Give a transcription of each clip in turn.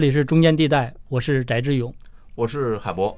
这里是中间地带，我是翟志勇，我是海博。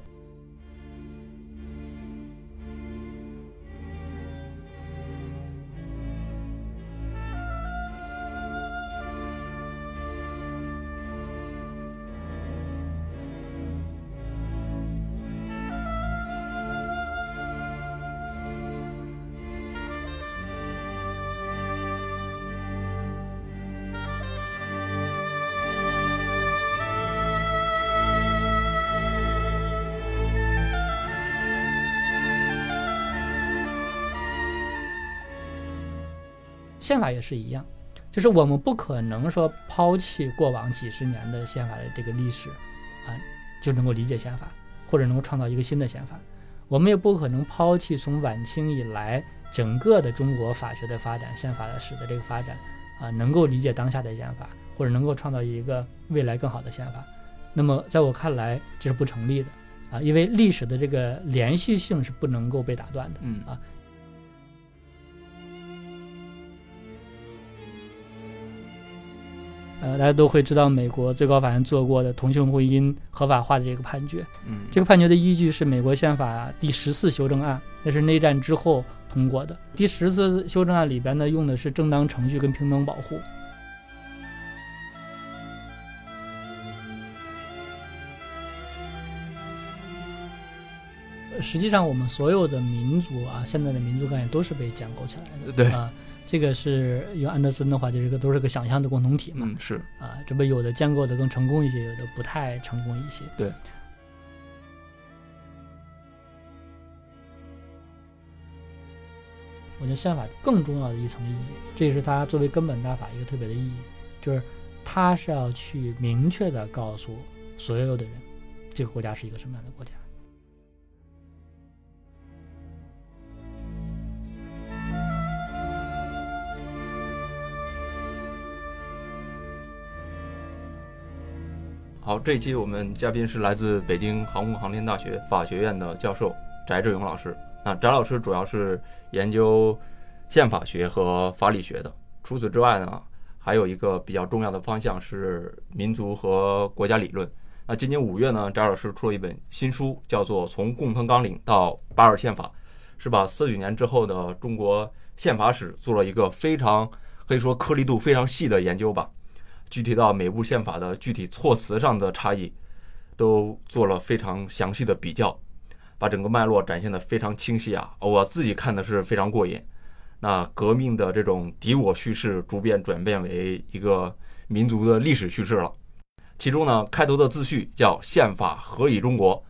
法也是一样，就是我们不可能说抛弃过往几十年的宪法的这个历史，啊，就能够理解宪法，或者能够创造一个新的宪法。我们也不可能抛弃从晚清以来整个的中国法学的发展、宪法的史的这个发展，啊，能够理解当下的宪法，或者能够创造一个未来更好的宪法。那么在我看来，这是不成立的，啊，因为历史的这个连续性是不能够被打断的，嗯啊。呃，大家都会知道美国最高法院做过的同性婚姻合法化的这个判决。嗯，这个判决的依据是美国宪法第十四修正案，那是内战之后通过的。第十四修正案里边呢，用的是正当程序跟平等保护。实际上，我们所有的民族啊，现在的民族概念都是被建构起来的。对啊。这个是用安德森的话，就是个都是个想象的共同体嘛。嗯，是啊，这不有的建构的更成功一些，有的不太成功一些。对。我觉得宪法更重要的一层意义，这也是它作为根本大法一个特别的意义，就是它是要去明确的告诉所有的人，这个国家是一个什么样的国家。好，这一期我们嘉宾是来自北京航空航天大学法学院的教授翟志勇老师。那，翟老师主要是研究宪法学和法理学的。除此之外呢，还有一个比较重要的方向是民族和国家理论。那今年五月呢，翟老师出了一本新书，叫做《从共同纲领到八二宪法》，是把四九年之后的中国宪法史做了一个非常可以说颗粒度非常细的研究吧。具体到每部宪法的具体措辞上的差异，都做了非常详细的比较，把整个脉络展现的非常清晰啊！我自己看的是非常过瘾。那革命的这种敌我叙事逐渐转变为一个民族的历史叙事了。其中呢，开头的自序叫“宪法何以中国”，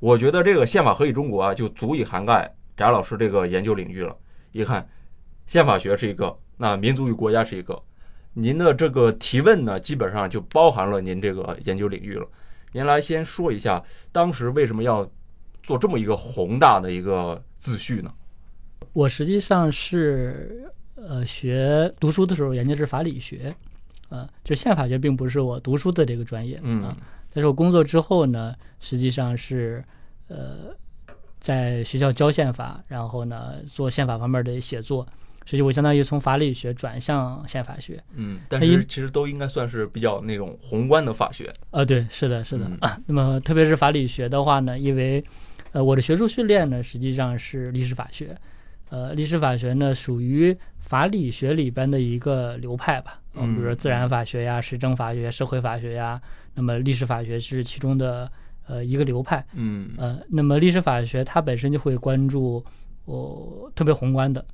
我觉得这个“宪法何以中国”啊，就足以涵盖翟老师这个研究领域了。一看，宪法学是一个，那民族与国家是一个。您的这个提问呢，基本上就包含了您这个研究领域了。您来先说一下，当时为什么要做这么一个宏大的一个自序呢？我实际上是呃学读书的时候研究是法理学，呃，就宪法学并不是我读书的这个专业，嗯，但是我工作之后呢，实际上是呃在学校教宪法，然后呢做宪法方面的写作。实际我相当于从法理学转向宪法学，嗯，但是其实都应该算是比较那种宏观的法学。呃，对，是的，是的啊。那么特别是法理学的话呢，因为呃我的学术训练呢实际上是历史法学，呃，历史法学呢属于法理学里边的一个流派吧，嗯，比如说自然法学呀、实证法学、社会法学呀，那么历史法学是其中的呃一个流派，嗯，呃，那么历史法学它本身就会关注哦特别宏观的。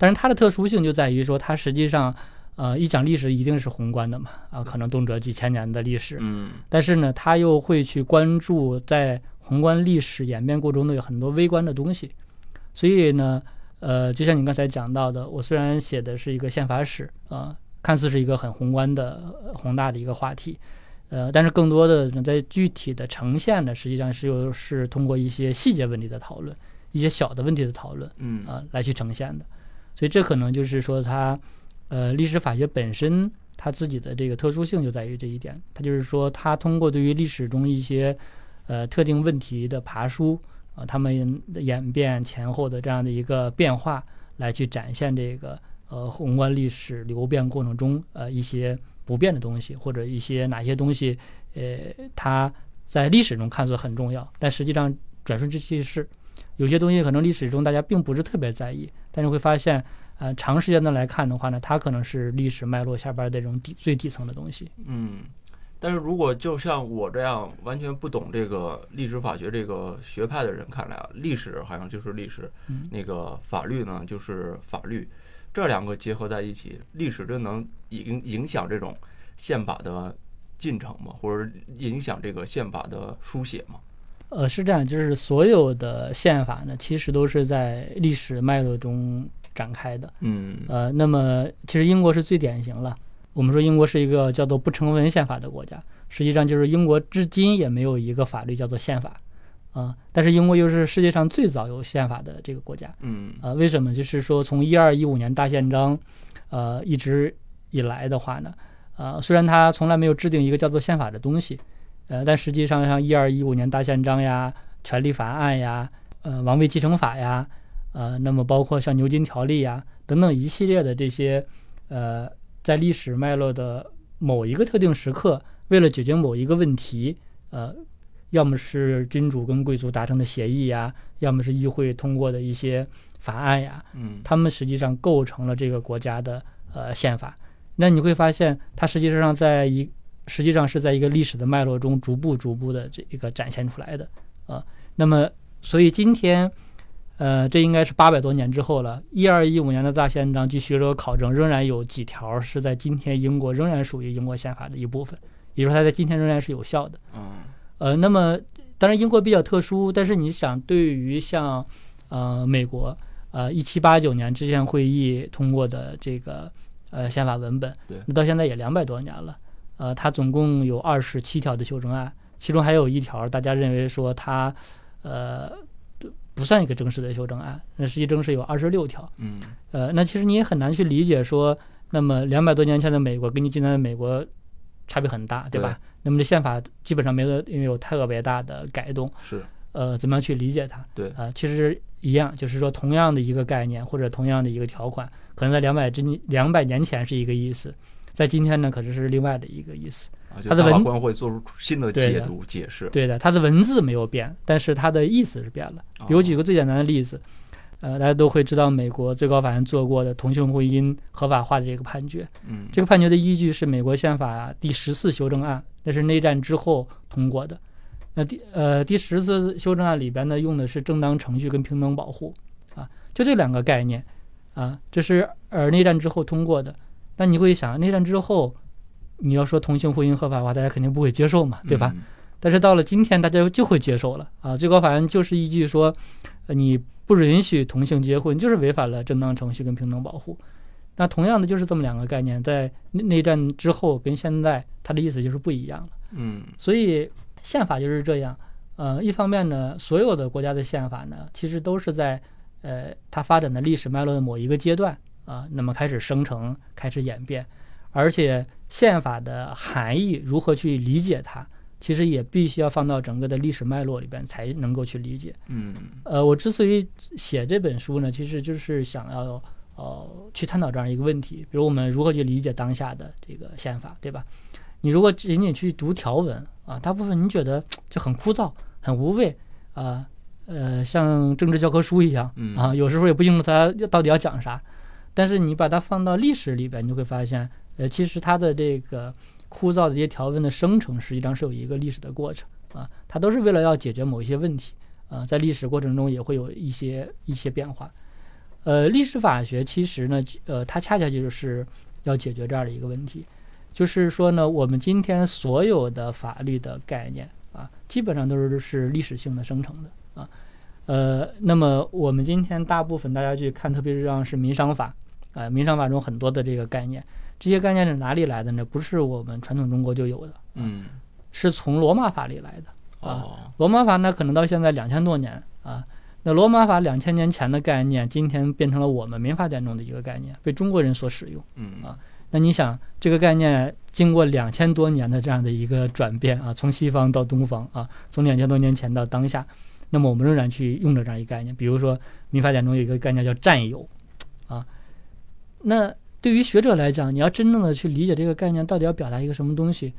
但是它的特殊性就在于说，它实际上，呃，一讲历史一定是宏观的嘛，啊，可能动辄几千年的历史，嗯，但是呢，它又会去关注在宏观历史演变过程中有很多微观的东西，所以呢，呃，就像你刚才讲到的，我虽然写的是一个宪法史，啊，看似是一个很宏观的宏大的一个话题，呃，但是更多的在具体的呈现呢，实际上是又是通过一些细节问题的讨论，一些小的问题的讨论，嗯，啊，来去呈现的。所以这可能就是说，它，呃，历史法学本身它自己的这个特殊性就在于这一点。它就是说，它通过对于历史中一些，呃，特定问题的爬梳啊，它们演变前后的这样的一个变化，来去展现这个呃宏观历史流变过程中呃一些不变的东西，或者一些哪些东西呃，它在历史中看似很重要，但实际上转瞬之即逝。有些东西可能历史中大家并不是特别在意，但是会发现，呃，长时间的来看的话呢，它可能是历史脉络下边的这种底最底层的东西。嗯，但是如果就像我这样完全不懂这个历史法学这个学派的人看来啊，历史好像就是历史，嗯那个法律呢就是法律，这两个结合在一起，历史真能影影响这种宪法的进程吗？或者影响这个宪法的书写吗？呃，是这样，就是所有的宪法呢，其实都是在历史脉络中展开的。嗯呃，那么其实英国是最典型了。我们说英国是一个叫做不成文宪法的国家，实际上就是英国至今也没有一个法律叫做宪法，啊、但是英国又是世界上最早有宪法的这个国家，嗯啊、为什么？就是说从一二一五年大宪章，呃，一直以来的话呢，呃，虽然它从来没有制定一个叫做宪法的东西，呃，但实际上像一二一五年大宪章呀、权利法案呀、呃王位继承法呀，呃，那么包括像牛津条例呀等等一系列的这些，呃，在历史脉络的某一个特定时刻，为了解决某一个问题，呃，要么是君主跟贵族达成的协议呀，要么是议会通过的一些法案呀，嗯他们实际上构成了这个国家的呃宪法。那你会发现，它实际上在一实际上是在一个历史的脉络中逐步逐步的这一个展现出来的啊、那么，所以今天，呃，这应该是八百多年之后了。一二一五年的大宪章，据学者考证，仍然有几条是在今天英国仍然属于英国宪法的一部分，也就是说，它在今天仍然是有效的。嗯呃，那么当然英国比较特殊，但是你想，对于像呃美国呃一七八九年制宪会议通过的这个呃宪法文本对，那到现在也两百多年了，呃，它总共有二十七条的修正案，其中还有一条大家认为说它呃不算一个正式的修正案，那实际正式有二十六条。嗯呃，那其实你也很难去理解说，那么两百多年前的美国跟你今天的美国差别很大，对吧？那么这宪法基本上没有因为有特别大的改动，是呃，怎么样去理解它？对呃，其实一样，就是说同样的一个概念或者同样的一个条款，可能在两百之两百年前是一个意思，在今天呢，可是是另外的一个意思。啊，就它的文官会做出新的解读解释。对的，它的文字没有变，但是它的意思是变了。比如举个最简单的例子，呃，大家都会知道美国最高法院做过的同性婚姻合法化的这个判决。嗯这个判决的依据是美国宪法第十四修正案，那是内战之后通过的。那第呃第十次修正案里边呢，用的是正当程序跟平等保护啊，就这两个概念啊，这是呃内战之后通过的。那你会想，内战之后你要说同性婚姻合法化，大家肯定不会接受嘛，对吧？？嗯但是到了今天，大家就会接受了啊！最高法院就是依据说，呃你不允许同性结婚，就是违反了正当程序跟平等保护。那同样的就是这么两个概念，在内内战之后跟现在，它的意思就是不一样了。嗯所以宪法就是这样。呃，一方面呢，所有的国家的宪法呢，其实都是在呃它发展的历史脉络的某一个阶段啊、那么开始生成，开始演变，而且宪法的含义如何去理解它，其实也必须要放到整个的历史脉络里边才能够去理解。嗯呃，我之所以写这本书呢，其实就是想要呃去探讨这样一个问题，比如我们如何去理解当下的这个宪法，对吧？你如果仅仅去读条文啊，大部分你觉得就很枯燥、很无味啊，呃，像政治教科书一样嗯啊，有时候也不清楚它到底要讲啥。但是你把它放到历史里边，你就会发现，呃，其实它的这个枯燥的这些条文的生成，实际上是有一个历史的过程啊，它都是为了要解决某一些问题。啊，在历史过程中也会有一些一些变化。呃，历史法学其实呢，呃，它恰恰就是要解决这样的一个问题，就是说呢，我们今天所有的法律的概念啊，基本上都是是历史性的生成的啊。呃，那么我们今天大部分大家去看，特别是像是民商法啊、民商法中很多的这个概念，这些概念是哪里来的呢？不是我们传统中国就有的，嗯是从罗马法里来的。啊哦罗马法呢，可能到现在两千多年啊。那罗马法两千年前的概念，今天变成了我们民法典中的一个概念，被中国人所使用。嗯啊那你想，这个概念经过两千多年的这样的一个转变啊，从西方到东方啊，从两千多年前到当下，那么我们仍然去用着这样一个概念。比如说，民法典中有一个概念叫占有啊。那对于学者来讲，你要真正的去理解这个概念到底要表达一个什么东西，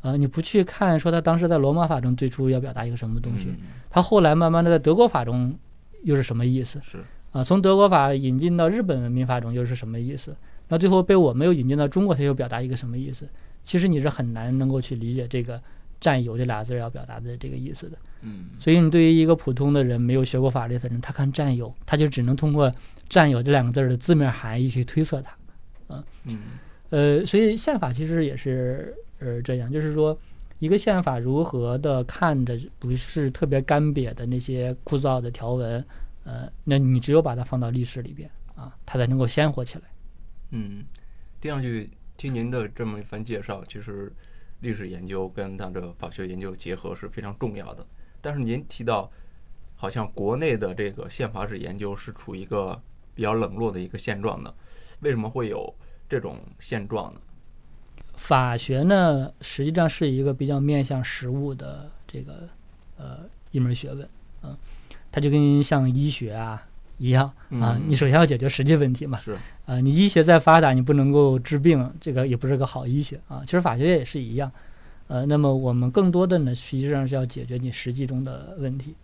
啊，你不去看说他当时在罗马法中最初要表达一个什么东西，嗯他后来慢慢的在德国法中又是什么意思？是啊，从德国法引进到日本民法中又是什么意思？那最后被我们又引进到中国，它又表达一个什么意思？其实你是很难能够去理解这个“占有”这俩字儿要表达的这个意思的。嗯所以你对于一个普通的人没有学过法律的人，他看“占有”，他就只能通过“占有”这两个字儿的字面含义去推测它。嗯呃，所以宪法其实也是呃这样，就是说一个宪法如何的看着不是特别干瘪的那些枯燥的条文，呃，那你只有把它放到历史里边啊，它才能够鲜活起来。嗯，听上去听您的这么一番介绍，其实历史研究跟它的法学研究结合是非常重要的。但是您提到，好像国内的这个宪法史研究是处于一个比较冷落的一个现状的，为什么会有这种现状呢？法学呢，实际上是一个比较面向实务的这个呃一门学问，嗯、它就跟像医学啊一样啊，嗯你首先要解决实际问题嘛，是啊，你医学再发达，你不能够治病，这个也不是个好医学啊。其实法学也是一样，呃，那么我们更多的呢，实际上是要解决你实际中的问题。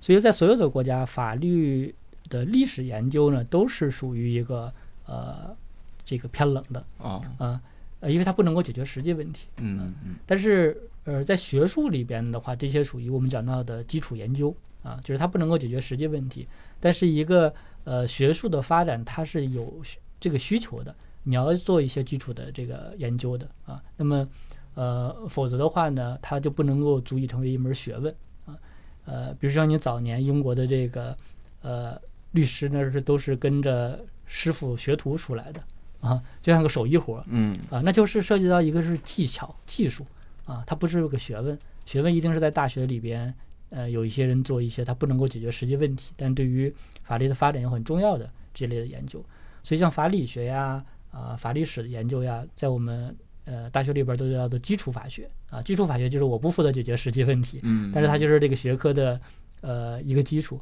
所以在所有的国家，法律的历史研究呢，都是属于一个呃这个偏冷的啊，啊，呃，因为它不能够解决实际问题。嗯嗯但是呃，在学术里边的话，这些属于我们讲到的基础研究啊，就是它不能够解决实际问题，但是一个呃学术的发展，它是有需这个需求的，你要做一些基础的这个研究的啊，那么呃，否则的话呢，它就不能够足以成为一门学问啊，呃，比如说你早年英国的这个呃律师那是都是跟着师傅学徒出来的啊，就像个手艺活儿，嗯啊，那就是涉及到一个是技巧、技术啊，它不是个学问。学问一定是在大学里边，呃，有一些人做一些他不能够解决实际问题，但对于法律的发展有很重要的这类的研究。所以像法理学呀、啊、法律史的研究呀，在我们呃大学里边都叫做基础法学啊。基础法学就是我不负责解决实际问题，嗯，但是它就是这个学科的呃一个基础。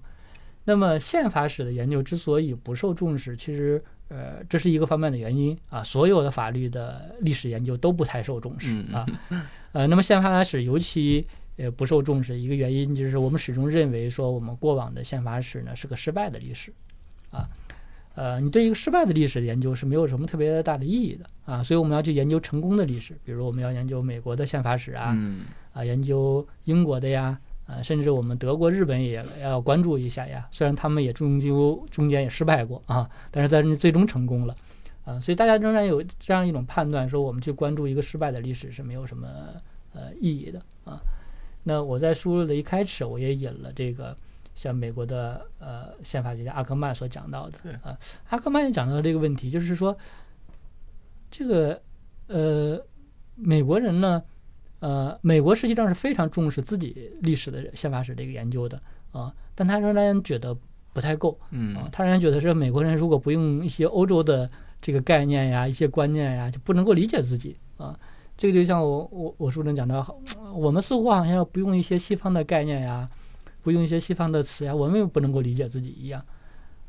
那么宪法史的研究之所以不受重视，其实呃这是一个方面的原因啊。所有的法律的历史研究都不太受重视嗯啊。呃，那么宪法史尤其呃不受重视，一个原因就是我们始终认为说我们过往的宪法史呢是个失败的历史啊。呃，你对一个失败的历史的研究是没有什么特别大的意义的啊，所以我们要去研究成功的历史，比如我们要研究美国的宪法史啊，嗯啊，研究英国的呀，啊，甚至我们德国、日本也要关注一下呀。虽然他们也终究中间也失败过啊，但是在那最终成功了，啊，所以大家仍然有这样一种判断，说我们去关注一个失败的历史是没有什么呃意义的啊。那我在书的一开始，我也引了这个像美国的呃宪法学家阿克曼所讲到的对啊，阿克曼也讲到这个问题，就是说这个呃美国人呢。呃，美国实际上是非常重视自己历史的宪法史这个研究的啊，但他仍然觉得不太够啊嗯，他仍然觉得说美国人如果不用一些欧洲的这个概念呀、一些观念呀，就不能够理解自己啊。这个就像我我我书中讲到，我们似乎好像不用一些西方的概念呀，不用一些西方的词呀，我们也不能够理解自己一样。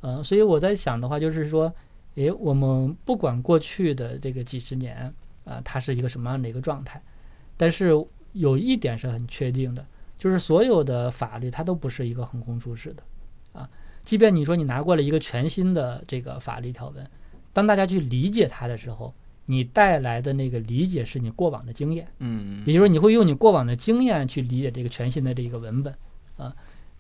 呃，所以我在想的话，就是说，诶，我们不管过去的这个几十年啊、它是一个什么样的一个状态。但是有一点是很确定的，就是所有的法律它都不是一个横空出世的，啊，即便你说你拿过了一个全新的这个法律条文，当大家去理解它的时候，你带来的那个理解是你过往的经验，嗯也就是说你会用你过往的经验去理解这个全新的这个文本，啊，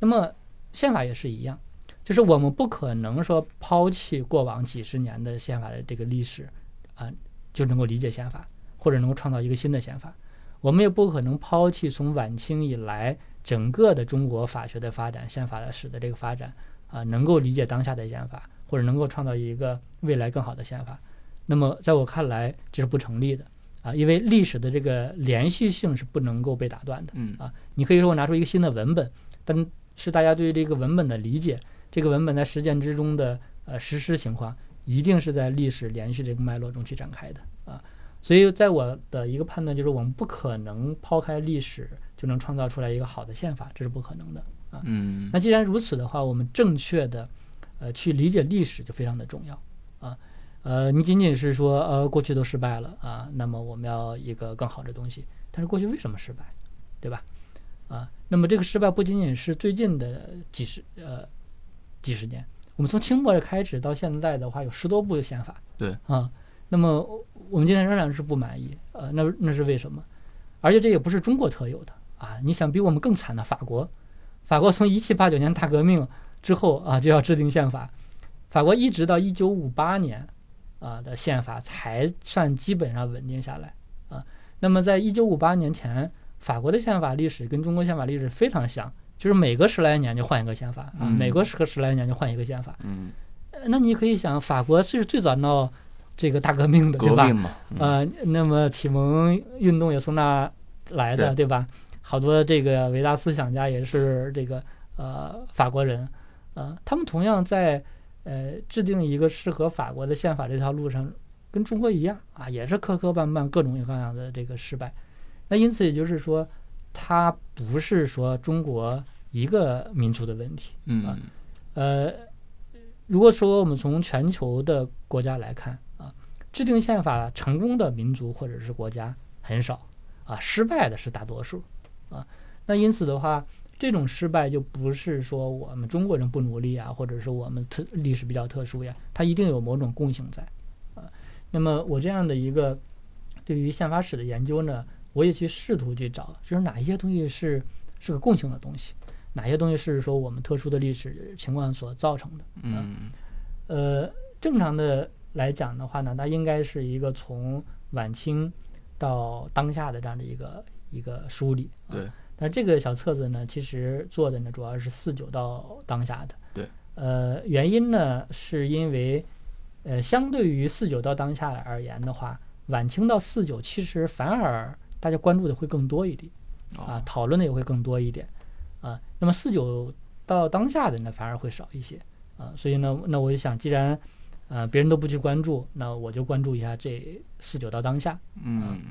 那么宪法也是一样，就是我们不可能说抛弃过往几十年的宪法的这个历史，啊，就能够理解宪法，或者能够创造一个新的宪法。我们也不可能抛弃从晚清以来整个的中国法学的发展、宪法的史的这个发展啊，能够理解当下的宪法，或者能够创造一个未来更好的宪法。那么在我看来，这是不成立的啊，因为历史的这个连续性是不能够被打断的。嗯啊，你可以说我拿出一个新的文本，但是大家对于这个文本的理解，这个文本在实践之中的呃实施情况，一定是在历史连续这个脉络中去展开的啊。所以，在我的一个判断就是，我们不可能抛开历史就能创造出来一个好的宪法，这是不可能的啊。嗯那既然如此的话，我们正确的呃去理解历史就非常的重要啊。呃，你仅仅是说呃过去都失败了啊，那么我们要一个更好的东西，但是过去为什么失败，对吧？啊，那么这个失败不仅仅是最近的几十呃几十年，我们从清末开始到现在的话，有十多部宪法。对啊，那么我们今天仍然是不满意，呃，那那是为什么？而且这也不是中国特有的啊！你想比我们更惨的法国，法国从一七八九年大革命之后啊就要制定宪法，法国一直到一九五八年啊的宪法才算基本上稳定下来啊。那么在一九五八年前，法国的宪法历史跟中国宪法历史非常像，就是每隔十来年就换一个宪法啊，嗯每隔十个十来年就换一个宪法。嗯，呃那你可以想，法国是最早闹这个大革命的，对吧？呃，那么启蒙运动也从那来的，对对吧？好多这个伟大思想家也是这个呃法国人，呃，他们同样在呃制定一个适合法国的宪法这条路上，跟中国一样啊，也是磕磕绊绊，各种各样的这个失败。那因此也就是说，它不是说中国一个民族的问题，嗯呃，如果说我们从全球的国家来看啊，制定宪法成功的民族或者是国家很少啊，失败的是大多数啊。那因此的话，这种失败就不是说我们中国人不努力啊，或者是我们特历史比较特殊呀，它一定有某种共性在啊。那么我这样的一个对于宪法史的研究呢，我也去试图去找，就是哪一些东西是是个共性的东西。哪些东西是说我们特殊的历史情况所造成的？嗯呃，正常的来讲的话呢，它应该是一个从晚清到当下的这样的一个一个梳理。啊对，但这个小册子呢，其实做的呢主要是四九到当下的。对。呃，原因呢是因为，呃，相对于四九到当下而言的话，晚清到四九其实反而大家关注的会更多一点。啊哦，讨论的也会更多一点，啊，那么四九到当下的呢反而会少一些，啊，所以呢，那我就想，既然呃别人都不去关注，那我就关注一下这四九到当下，嗯，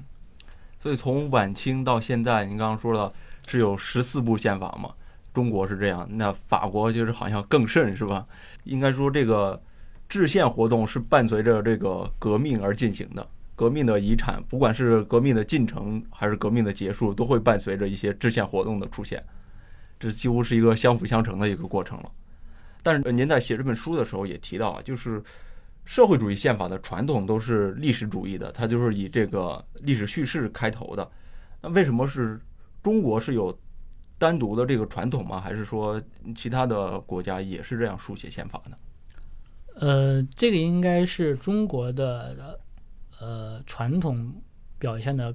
所以从晚清到现在，您刚刚说了是有十四部宪法嘛？中国是这样，那法国就是好像更甚是吧？应该说这个制宪活动是伴随着这个革命而进行的。革命的遗产，不管是革命的进程还是革命的结束，都会伴随着一些制宪活动的出现，这几乎是一个相辅相成的一个过程了。但是您在写这本书的时候也提到啊，就是社会主义宪法的传统都是历史主义的，它就是以这个历史叙事开头的。那为什么是中国是有单独的这个传统吗？还是说其他的国家也是这样书写宪法呢？呃，这个应该是中国的呃传统表现的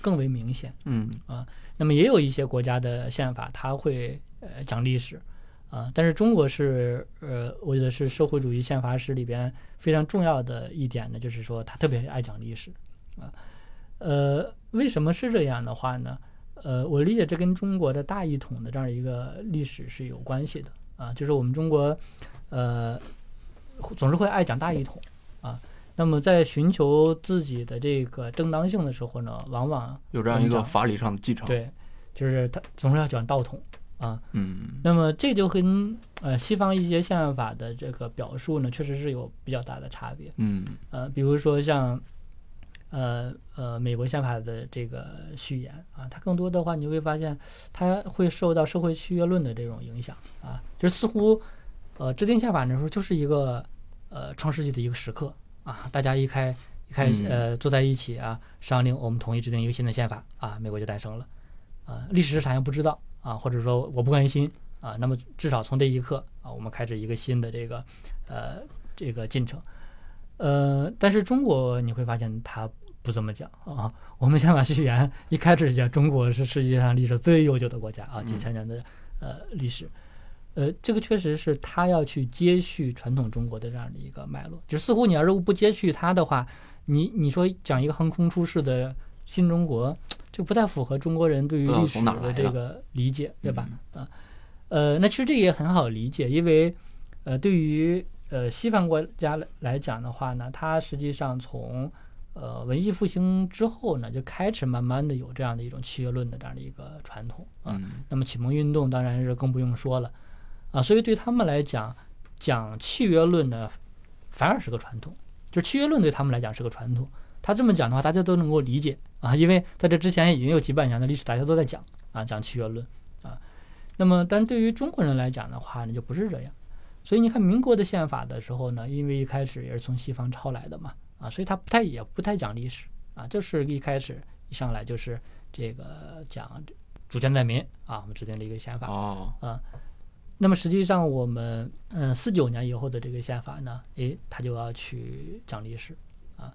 更为明显。嗯啊那么也有一些国家的宪法，它会呃讲历史，啊，但是中国是呃，我觉得是社会主义宪法史里边非常重要的一点呢，就是说它特别爱讲历史，啊，呃，为什么是这样的话呢？呃，我理解这跟中国的大一统的这样一个历史是有关系的，啊，就是我们中国，呃，总是会爱讲大一统，啊。那么，在寻求自己的这个正当性的时候呢，往往有这样一个法理上的继承。，对，就是他总是要讲道统啊。嗯那么这就跟呃西方一些宪法的这个表述呢，确实是有比较大的差别。嗯呃，比如说像呃呃美国宪法的这个序言啊，它更多的话你会发现它会受到社会契约论的这种影响啊，就似乎呃制定宪法的时候就是一个呃创世纪的一个时刻啊，大家一开一开嗯呃坐在一起啊商定，我们统一制定一个新的宪法啊，美国就诞生了啊，历史是啥样不知道啊，或者说我不关心啊，那么至少从这一刻啊，我们开始一个新的这个呃这个进程。呃，但是中国你会发现它不这么讲啊。我们宪法序言一开始讲中国是世界上历史最悠久的国家啊，几千年的呃历史。呃，这个确实是他要去接续传统中国的这样的一个脉络。就似乎你要是不接续它的话，你你说讲一个横空出世的新中国，就不太符合中国人对于历史的的这个理解，对吧？嗯啊，呃，那其实这也很好理解，因为呃，对于呃西方国家来来讲的话呢，它实际上从呃文艺复兴之后呢，就开始慢慢的有这样的一种契约论的这样的一个传统啊。嗯那么启蒙运动当然是更不用说了啊，所以对他们来讲，讲契约论呢，反而是个传统，就契约论对他们来讲是个传统。他这么讲的话，大家都能够理解啊，因为在这之前已经有几百年的历史，大家都在讲啊，讲契约论啊。那么，但对于中国人来讲的话呢，就不是这样。所以你看民国的宪法的时候呢，因为一开始也是从西方抄来的嘛，啊，所以他不太也不太讲历史啊，就是一开始一上来就是这个讲主权在民啊，我们制定了一个宪法哦，啊。那么实际上我们嗯四九年以后的这个宪法呢，诶，它就要去讲历史啊，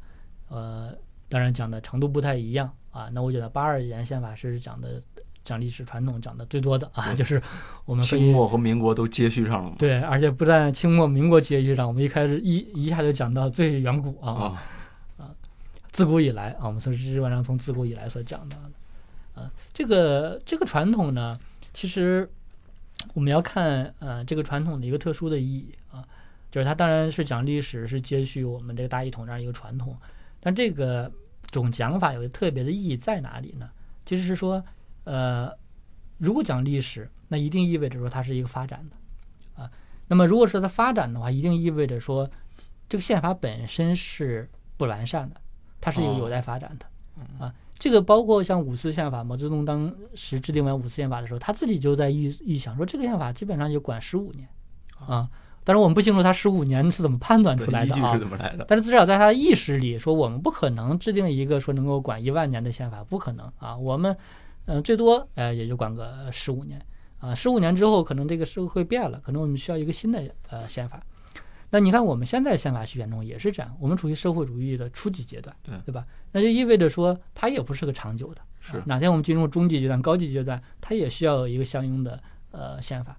呃，当然讲的程度不太一样啊。那我觉得八二年宪法是讲的讲历史传统讲的最多的啊，就是我们清末和民国都接续上了嘛。对，而且不但清末民国接续上，我们一开始一一下就讲到最远古啊，啊，自古以来啊，我们从基本上从自古以来所讲到的，啊，这个这个传统呢，其实我们要看呃这个传统的一个特殊的意义啊，就是它当然是讲历史，是接续我们这个大一统这样一个传统，但这个种讲法有特别的意义在哪里呢？其实是说，呃，如果讲历史，那一定意味着说它是一个发展的啊。那么如果说它发展的话，一定意味着说这个宪法本身是不完善的，它是有哦有待发展的啊。这个包括像五四宪法，毛泽东当时制定完五四宪法的时候，他自己就在预预想说，这个宪法基本上就管十五年啊。但是我们不清楚他十五年是怎么判断出来的啊？但是至少在他的意识里，说我们不可能制定一个说能够管一万年的宪法，不可能啊。我们，呃，最多呃也就管个十五年啊。十五年之后，可能这个社会变了，可能我们需要一个新的呃宪法。那你看我们现在宪法序言中也是这样，我们处于社会主义的初级阶段，对对吧？那就意味着说它也不是个长久的，是哪天我们进入中级阶段、高级阶段，它也需要有一个相应的呃宪法。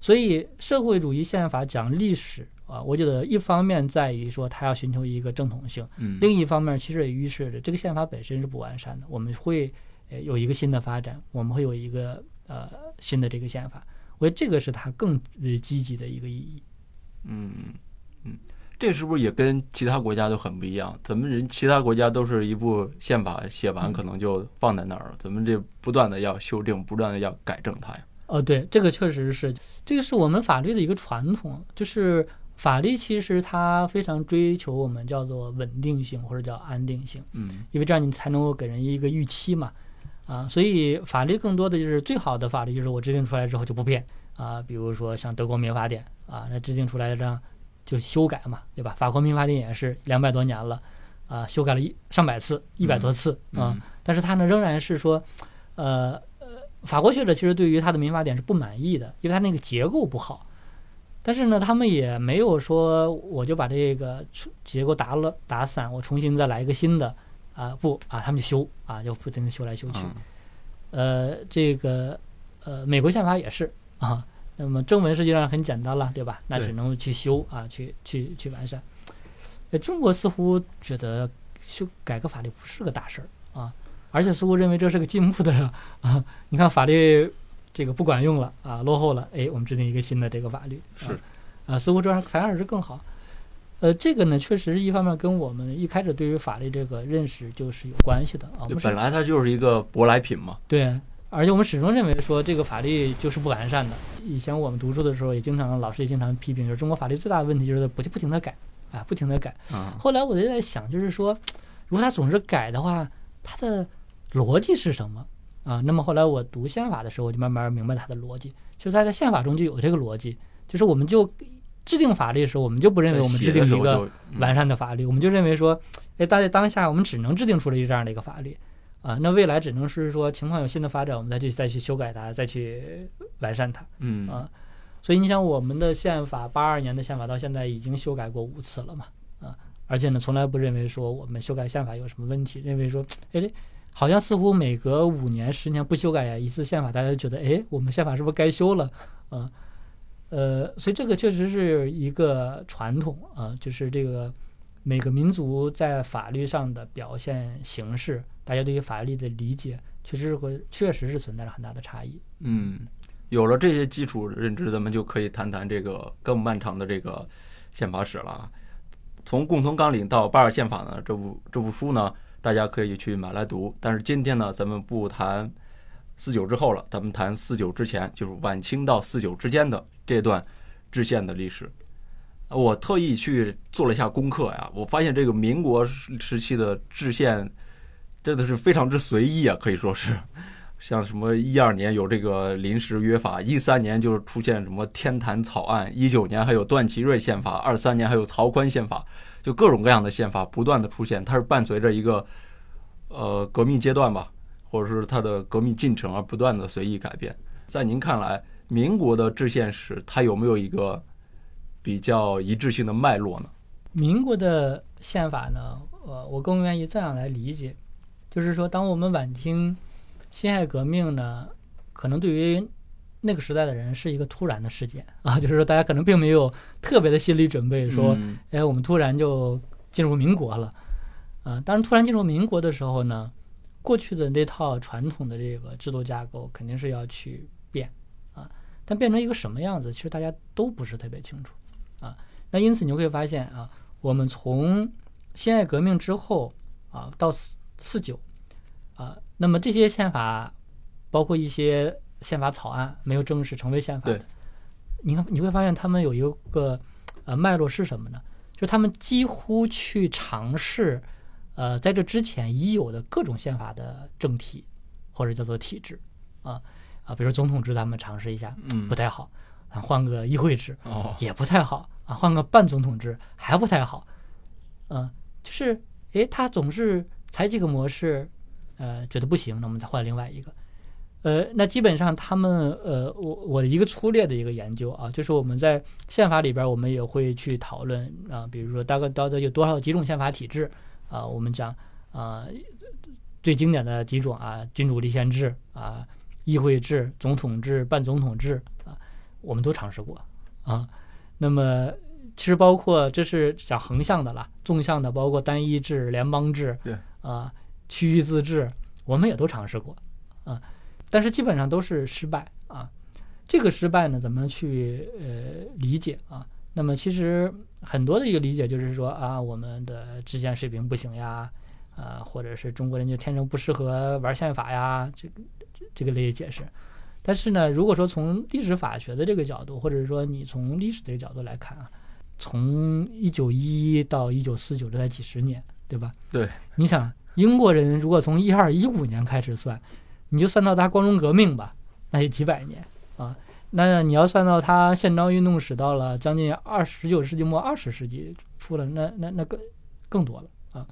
所以社会主义宪法讲历史啊，我觉得一方面在于说它要寻求一个正统性，嗯，另一方面其实也预示着这个宪法本身是不完善的，我们会呃有一个新的发展，我们会有一个呃新的这个宪法，我觉得这个是它更呃积极的一个意义。嗯嗯，这是不是也跟其他国家都很不一样？咱们人其他国家都是一部宪法写完可能就放在那儿了，咱们这不断的要修订，不断的要改正它呀。哦，对，这个确实是，这个是我们法律的一个传统，就是法律其实它非常追求我们叫做稳定性或者叫安定性，嗯因为这样你才能够给人一个预期嘛，啊，所以法律更多的就是最好的法律就是我制定出来之后就不变啊，比如说像德国民法典啊，那制定出来这样就修改嘛，对吧？法国民法典也是两百多年了啊，修改了一上百次，一百多次啊，嗯但是它呢仍然是说，呃呃，法国学者其实对于他的民法典是不满意的，因为他那个结构不好。但是呢，他们也没有说我就把这个结构打了打散，我重新再来一个新的啊、不啊，他们就修啊，就不停的修来修去。嗯呃，这个呃，美国宪法也是啊。那么正文实际上很简单了，对吧？那只能去修啊，去去去完善。呃，中国似乎觉得修改革法律不是个大事儿啊，而且似乎认为这是个进步的啊。你看法律这个不管用了啊，落后了，哎，我们制定一个新的这个法律是啊，似乎这样反而是更好。呃，这个呢，确实一方面跟我们一开始对于法律这个认识就是有关系的啊。本来它就是一个舶来品嘛。对，而且我们始终认为说这个法律就是不完善的。以前我们读书的时候也经常，老师也经常批评，就是中国法律最大的问题就是不不停的改啊，不停的改。啊，后来我就在想，就是说，如果他总是改的话，他的逻辑是什么啊？那么后来我读宪法的时候，我就慢慢明白它的逻辑，就是它在宪法中就有这个逻辑，就是我们就制定法律的时候，我们就不认为我们制定一个嗯完善的法律，我们就认为说，哎，大家当下我们只能制定出了这样的一个法律，啊，那未来只能是说情况有新的发展，我们再去再去修改它，再去完善它嗯啊。所以你想，我们的宪法八二年的宪法到现在已经修改过五次了嘛，啊，而且呢，从来不认为说我们修改宪法有什么问题，认为说，哎，好像似乎每隔五年、十年不修改一次宪法，大家就觉得，哎，我们宪法是不是该修了？啊，呃，所以这个确实是一个传统啊，就是这个每个民族在法律上的表现形式，大家对于法律的理解，确实是会确实是存在着很大的差异。嗯，有了这些基础认知，咱们就可以谈谈这个更漫长的这个宪法史了啊。从共同纲领到八二宪法呢，这部这部书呢，大家可以去买来读。但是今天呢，咱们不谈四九之后了，咱们谈四九之前，就是晚清到四九之间的这段制宪的历史。我特意去做了一下功课呀，我发现这个民国时期的制宪真的是非常之随意啊，可以说是。像什么一二年有这个临时约法，一三年就是出现什么天坛草案，一九年还有段祺瑞宪法，二三年还有曹锟宪法，就各种各样的宪法不断的出现，它是伴随着一个呃革命阶段吧，或者是它的革命进程而不断的随意改变。在您看来，民国的制宪史它有没有一个比较一致性的脉络呢？民国的宪法呢，呃，我更愿意这样来理解，就是说，当我们晚清。辛亥革命呢，可能对于那个时代的人是一个突然的事件 啊，就是说大家可能并没有特别的心理准备，说，哎，我们突然就进入民国了，啊，当然突然进入民国的时候呢，过去的那套传统的这个制度架构肯定是要去变啊，但变成一个什么样子，其实大家都不是特别清楚啊，那因此你会发现啊，我们从辛亥革命之后啊到四四九。啊，那么这些宪法，包括一些宪法草案没有正式成为宪法的，你看你会发现他们有一个呃脉络是什么呢？就他们几乎去尝试，呃，在这之前已有的各种宪法的政体或者叫做体制啊啊，比如总统制，咱们尝试一下，嗯，不太好啊，换个议会制哦，也不太好啊，换个半总统制还不太好，嗯，就是诶，他总是采几个模式。呃，觉得不行，那我们再换另外一个。呃，那基本上他们呃，我我的一个粗略的一个研究啊，就是我们在宪法里边，我们也会去讨论啊，比如说大概到底有多少几种宪法体制啊？我们讲啊，最经典的几种啊，君主立宪制啊，议会制、总统制、半总统制啊，我们都尝试过啊。那么其实包括这是讲横向的了，纵向的包括单一制、联邦制，对啊。区域自治，我们也都尝试过，啊，但是基本上都是失败啊。这个失败呢，怎么去呃理解啊？那么其实很多的一个理解就是说啊，我们的制宪水平不行呀，啊，或者是中国人就天生不适合玩宪法呀，这个这个类解释。但是呢，如果说从历史法学的这个角度，或者说你从历史这个角度来看啊，从一九一一到一九四九这才几十年，对吧？对，你想。英国人如果从一二一五年开始算，你就算到他光荣革命吧，那也几百年啊。那你要算到他宪章运动史到了将近二十九世纪末二十世纪初了，那那那更更多了啊。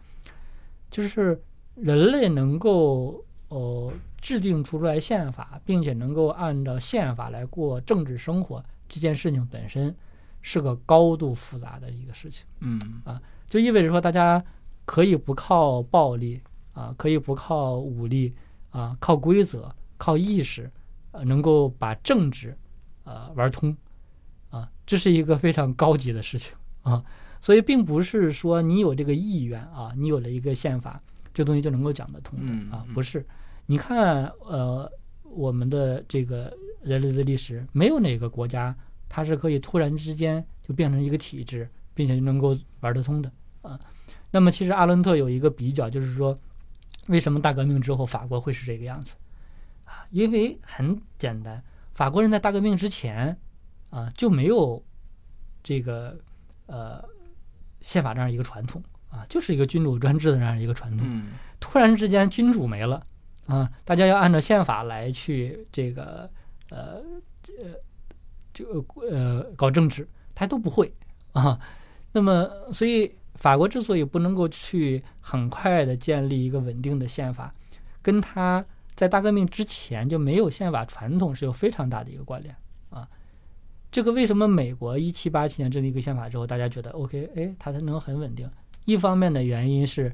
就是人类能够呃制定出来宪法，并且能够按照宪法来过政治生活，这件事情本身是个高度复杂的一个事情。嗯啊，就意味着说大家。可以不靠暴力啊，可以不靠武力啊，靠规则、靠意识，呃，能够把政治，呃，玩通，啊，这是一个非常高级的事情啊。所以，并不是说你有这个意愿啊，你有了一个宪法，这东西就能够讲得通的啊，不是。你看，呃，我们的这个人类的历史，没有哪个国家它是可以突然之间就变成一个体制，并且能够玩得通的啊。那么，其实阿伦特有一个比较，就是说，为什么大革命之后法国会是这个样子啊？因为很简单，法国人在大革命之前啊就没有这个呃宪法这样一个传统啊，就是一个君主专制的这样一个传统。突然之间君主没了啊，大家要按照宪法来去这个呃呃就呃搞政治，他都不会啊。那么，所以。法国之所以不能够去很快的建立一个稳定的宪法，跟他在大革命之前就没有宪法传统是有非常大的一个关联啊。这个为什么美国一七八七年制定一个宪法之后，大家觉得 OK，哎，它才能很稳定？一方面的原因是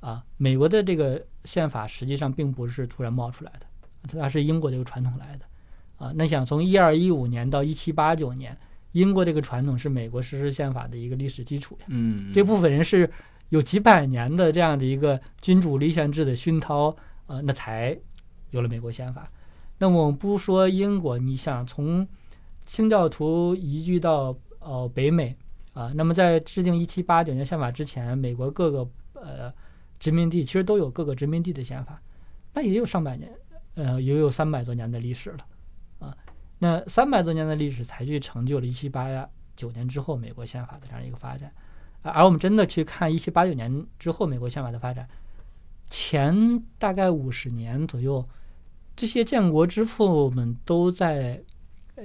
啊，美国的这个宪法实际上并不是突然冒出来的，它是英国这个传统来的啊。那想从一二一五年到一七八九年。英国这个传统是美国实施宪法的一个历史基础呀。嗯，这部分人是有几百年的这样的一个君主立宪制的熏陶，呃，那才有了美国宪法。那我们不说英国，你想从清教徒移居到呃北美啊，那么在制定一七八九年宪法之前，美国各个呃殖民地其实都有各个殖民地的宪法，那也有上百年，呃，也有三百多年的历史了。啊那三百多年的历史才去成就了1789年之后美国宪法的这样一个发展，而我们真的去看1789年之后美国宪法的发展，前大概五十年左右，这些建国之父们都在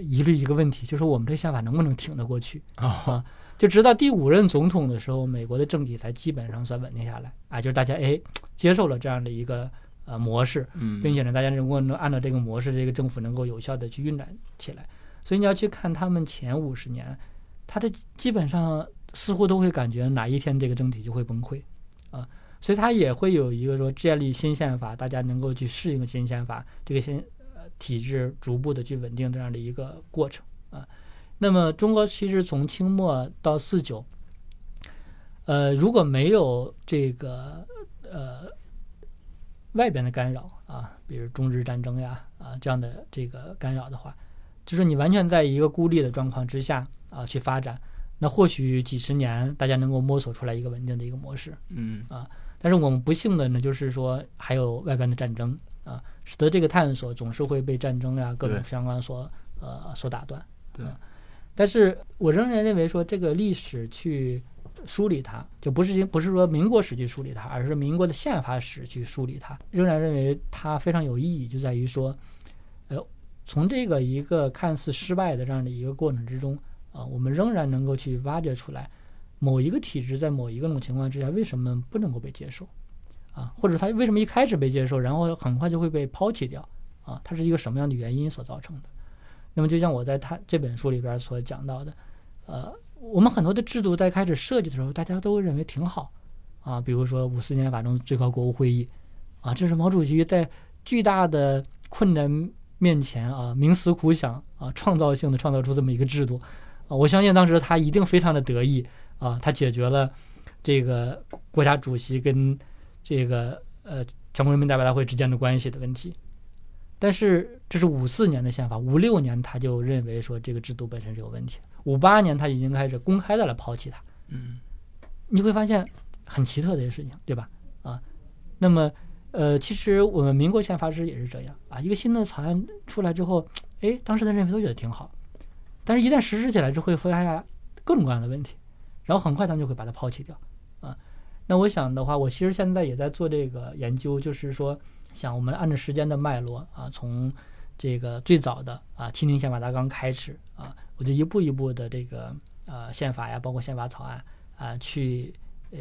疑虑一个问题，就是我们这宪法能不能挺得过去啊？就直到第五任总统的时候，美国的政体才基本上算稳定下来啊，就是大家哎接受了这样的一个呃模式，嗯，并且呢，大家能够能按照这个模式，这个政府能够有效的去运转起来。所以你要去看他们前五十年，他的基本上似乎都会感觉哪一天这个政体就会崩溃啊，所以他也会有一个说建立新宪法，大家能够去适应新宪法，这个新呃体制逐步的去稳定这样的一个过程啊。那么中国其实从清末到四九，呃，如果没有这个呃外边的干扰啊，比如中日战争呀啊这样的这个干扰的话。就是你完全在一个孤立的状况之下啊去发展，那或许几十年大家能够摸索出来一个稳定的一个模式，嗯啊，但是我们不幸的呢，就是说还有外边的战争啊，使得这个探索总是会被战争呀各种相关所呃所打断。对，但是我仍然认为说这个历史去梳理它，就不是不是说民国史去梳理它，而是民国的宪法史去梳理它，仍然认为它非常有意义，就在于说，呃。从这个一个看似失败的这样的一个过程之中，啊，我们仍然能够去挖掘出来，某一个体制在某一个种情况之下为什么不能够被接受，啊，或者它为什么一开始被接受，然后很快就会被抛弃掉，啊，它是一个什么样的原因所造成的？那么就像我在他这本书里边所讲到的，呃，我们很多的制度在开始设计的时候，大家都认为挺好，啊，比如说五四年法中最高国务会议，啊，这是毛主席在巨大的困难。面前啊，冥思苦想啊，创造性的创造出这么一个制度啊，我相信当时他一定非常的得意啊，他解决了这个国家主席跟这个呃全国人民代表大会之间的关系的问题。但是这是五四年的宪法，五六年他就认为说这个制度本身是有问题，五八年他已经开始公开的来抛弃它。嗯，你会发现很奇特的一个事情，对吧？啊，那么。呃，其实我们民国宪法史也是这样啊，一个新的草案出来之后，哎，当时的认为都觉得挺好，但是一旦实施起来之后，会发现各种各样的问题，然后很快他们就会把它抛弃掉啊。那我想的话，我其实现在也在做这个研究，就是说，想我们按照时间的脉络啊，从这个最早的啊《清廷宪法大纲》开始啊，我就一步一步的这个呃宪法呀，包括宪法草案啊，去呃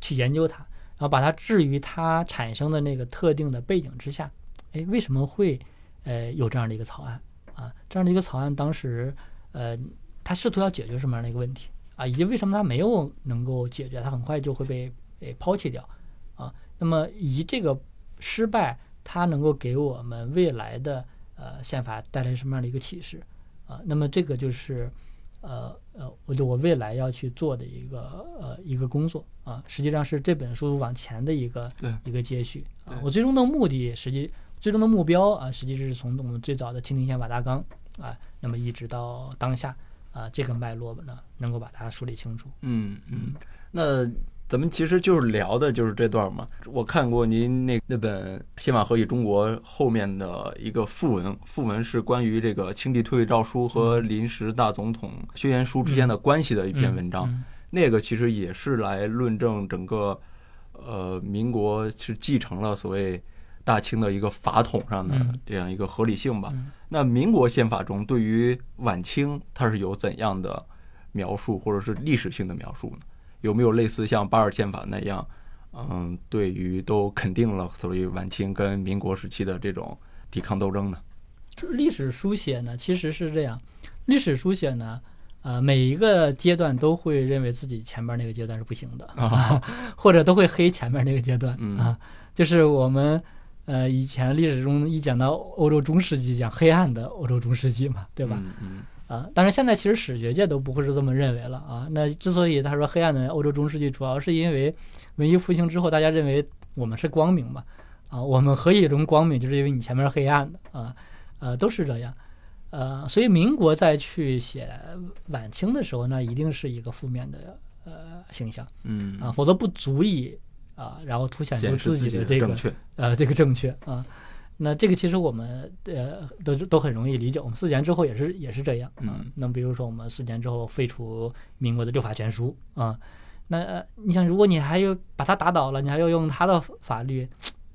去研究它。然后把它置于它产生的那个特定的背景之下，哎，为什么会呃有这样的一个草案啊？这样的一个草案当时呃，它试图要解决什么样的一个问题啊？以及为什么它没有能够解决？它很快就会被诶抛弃掉啊？那么以这个失败，它能够给我们未来的呃宪法带来什么样的一个启示啊？那么这个就是。呃呃，我就我未来要去做的一个呃一个工作啊，实际上是这本书往前的一个一个接续啊。我最终的目的，实际最终的目标啊，实际是从我们最早的《清廷宪法大纲》啊，那么一直到当下啊这个脉络呢，能够把它梳理清楚。嗯嗯，那。咱们其实就是聊的就是这段嘛。我看过您那那本《宪法何以中国》后面的一个附文，附文是关于这个清帝退位诏书和临时大总统宣言书之间的关系的一篇文章。那个其实也是来论证整个呃民国是继承了所谓大清的一个法统上的这样一个合理性吧。那民国宪法中对于晚清它是有怎样的描述或者是历史性的描述呢？有没有类似像巴尔宪法那样，嗯，对于都肯定了所谓晚清跟民国时期的这种抵抗斗争呢？历史书写呢，其实是这样，历史书写呢，呃，每一个阶段都会认为自己前面那个阶段是不行的，啊、或者都会黑前面那个阶段啊。就是我们呃以前历史中一讲到欧洲中世纪，讲黑暗的欧洲中世纪嘛，对吧？嗯。啊，当然现在其实史学界都不会是这么认为了啊。那之所以他说黑暗的欧洲中世纪，主要是因为文艺复兴之后，大家认为我们是光明嘛，啊，我们何以容光明，就是因为你前面是黑暗的啊，呃，都是这样，呃，所以民国再去写晚清的时候，那一定是一个负面的呃形象，嗯啊，否则不足以啊，然后凸显出自己的这个呃这个正确啊。那这个其实我们呃都都很容易理解，我们四年之后也是也是这样嗯。那比如说我们四年之后废除民国的六法全书啊，那呃你想，如果你还要把他打倒了，你还要用他的法律，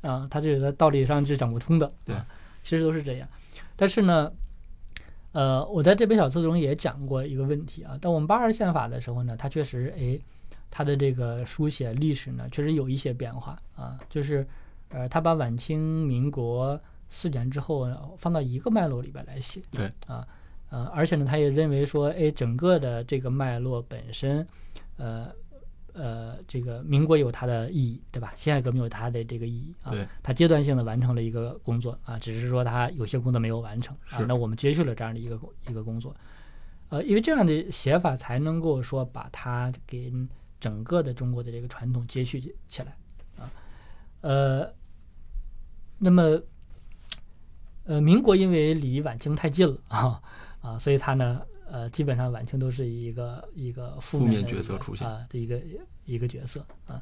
啊，他这个道理上是讲不通的。对啊，其实都是这样。但是呢，呃，我在这本小册中也讲过一个问题啊。当我们八二宪法的时候呢，它确实，哎，它的这个书写历史呢，确实有一些变化啊。就是，呃，他把晚清民国四年之后呢放到一个脉络里边来写。对啊，呃，而且呢，他也认为说，哎，整个的这个脉络本身，呃。呃，这个民国有它的意义，对吧？辛亥革命有它的这个意义啊。对，它阶段性的完成了一个工作啊，只是说他有些工作没有完成啊。那我们接续了这样的一个一个工作，呃，因为这样的写法才能够说把它给整个的中国的这个传统接续起来啊。呃，那么呃，民国因为离晚清太近了啊啊，所以它呢。呃，基本上晚清都是一个一个负负面角色出现啊的一个一个角色啊，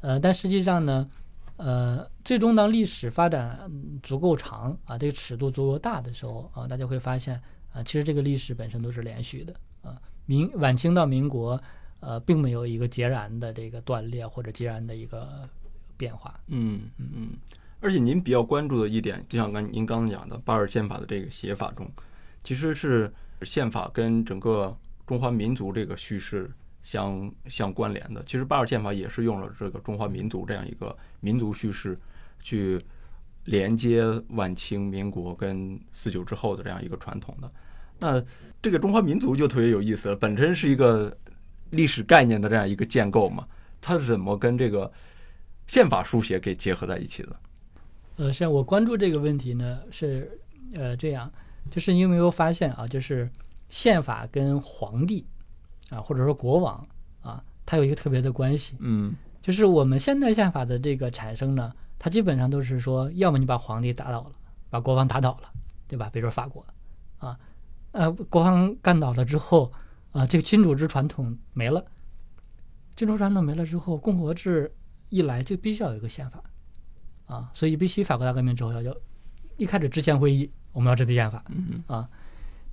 呃，但实际上呢，呃，最终当历史发展嗯足够长啊，这个尺度足够大的时候啊，大家会发现啊，其实这个历史本身都是连续的啊，民晚清到民国，呃，并没有一个截然的这个断裂或者截然的一个变化。嗯嗯嗯，而且您比较关注的一点，就像刚您刚刚讲的八二宪法的这个写法中，其实是宪法跟整个中华民族这个叙事相相关联的。其实八二宪法也是用了这个中华民族这样一个民族叙事去连接晚清、民国跟四九之后的这样一个传统的。那这个中华民族就特别有意思了，本身是一个历史概念的这样一个建构嘛，它是怎么跟这个宪法书写给结合在一起的？呃，是我关注这个问题呢，是呃这样，就是你有没有发现啊，就是宪法跟皇帝啊，或者说国王啊，它有一个特别的关系，嗯就是我们现代宪法的这个产生呢，它基本上都是说，要么你把皇帝打倒了，把国王打倒了，对吧？比如说法国啊，呃，国王干倒了之后啊，这个君主制传统没了，君主传统没了之后，共和制一来就必须要有一个宪法啊，所以必须法国大革命之后要要一开始制宪会议，我们要制定宪法，嗯啊。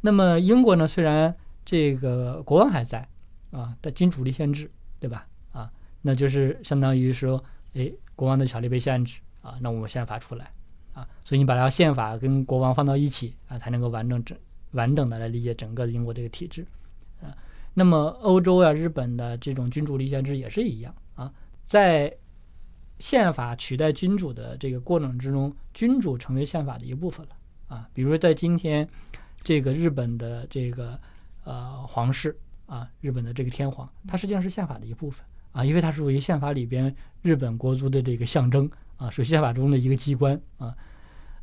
那么英国呢，虽然这个国王还在啊，但君主立宪制，对吧？啊，那就是相当于说，哎，国王的权力被限制啊，那我们宪法出来啊，所以你把它宪法跟国王放到一起啊，才能够完整整完整的来理解整个英国这个体制啊。那么欧洲呀、日本的这种君主立宪制也是一样啊，在宪法取代君主的这个过程之中，君主成为宪法的一部分了啊。比如在今天。这个日本的这个呃皇室啊，日本的这个天皇，它实际上是宪法的一部分啊，因为它属于宪法里边日本国族的这个象征啊，属于宪法中的一个机关啊。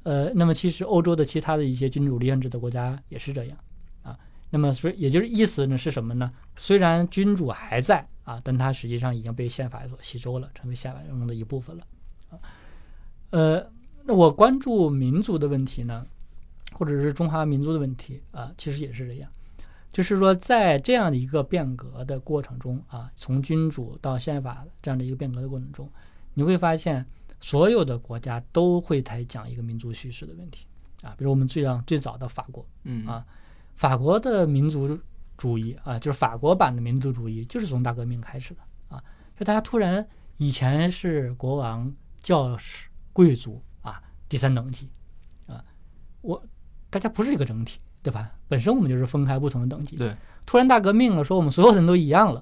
呃，那么其实欧洲的其他的一些君主立宪制的国家也是这样啊。那么所以也就是意思呢是什么呢？虽然君主还在啊，但它实际上已经被宪法所吸收了，成为宪法中的一部分了啊。呃，那我关注民族的问题呢？或者是中华民族的问题啊，其实也是这样，就是说在这样的一个变革的过程中啊，从君主到宪法这样的一个变革的过程中，你会发现所有的国家都会在讲一个民族叙事的问题啊，比如我们最让最早的法国，嗯啊，法国的民族主义啊，就是法国版的民族主义，就是从大革命开始的啊，就大家突然以前是国王、教士、贵族啊，第三等级啊，我。大家不是一个整体，对吧？本身我们就是分开不同的等级。对，突然大革命了，说我们所有人都一样了，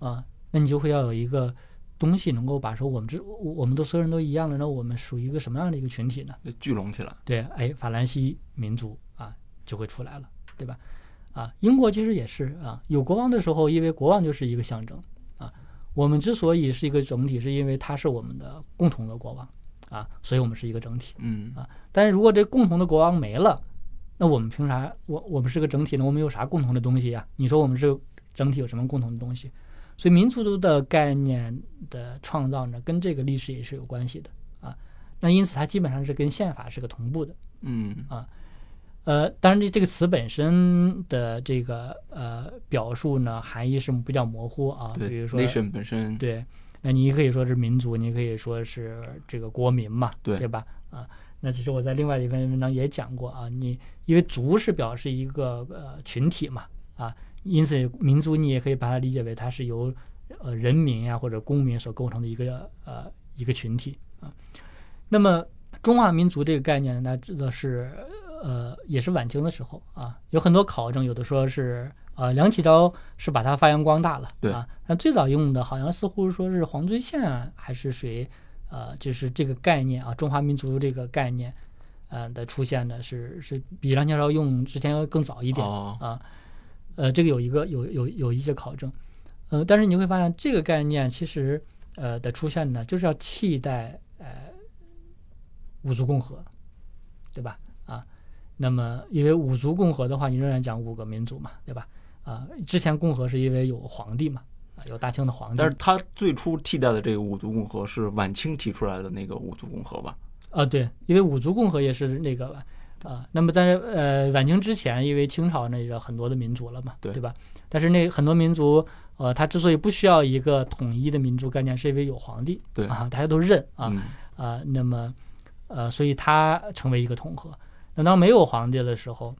啊，那你就会要有一个东西能够把说我们这我们的所有人都一样了，那我们属于一个什么样的一个群体呢？聚拢起来。对，哎，法兰西民族啊就会出来了，对吧？啊，英国其实也是啊，有国王的时候，因为国王就是一个象征啊。我们之所以是一个整体，是因为他是我们的共同的国王啊，所以我们是一个整体。嗯啊，但是如果这共同的国王没了，那我们凭啥？我我们是个整体呢？我们有啥共同的东西呀？你说我们这整体有什么共同的东西？所以民族的概念的创造呢，跟这个历史也是有关系的啊。那因此它基本上是跟宪法是个同步的。嗯啊，呃，当然这这个词本身的这个呃表述呢，含义是比较模糊啊。对，比如说 nation 本身，对，那你可以说是民族，你可以说是这个国民嘛，对对吧？啊。那其实我在另外一篇文章也讲过啊，你因为族是表示一个呃群体嘛啊，因此民族你也可以把它理解为它是由呃人民呀、或者公民所构成的一个呃一个群体啊。那么中华民族这个概念，大家知道是呃也是晚清的时候啊，有很多考证，有的说是呃梁启超是把它发扬光大了，对啊，但最早用的好像似乎说是黄遵宪还是谁，呃，就是这个概念啊，中华民族这个概念。呃的出现呢，是是比梁启超用之前要更早一点哦，啊，呃，这个有一个有有有一些考证，呃，但是你会发现这个概念其实呃的出现呢，就是要替代呃五族共和，对吧？啊，那么因为五族共和的话，你仍然讲五个民族嘛，对吧？啊，之前共和是因为有皇帝嘛，啊有大清的皇帝，但是他最初替代的这个五族共和是晚清提出来的那个五族共和吧？啊，对，因为五族共和也是那个吧，啊，那么在呃晚清之前，因为清朝那个很多的民族了嘛，对对吧？但是那很多民族，呃，他之所以不需要一个统一的民族概念，是因为有皇帝，对啊，大家都认啊嗯啊，那么呃，所以他成为一个统合。那当没有皇帝的时候，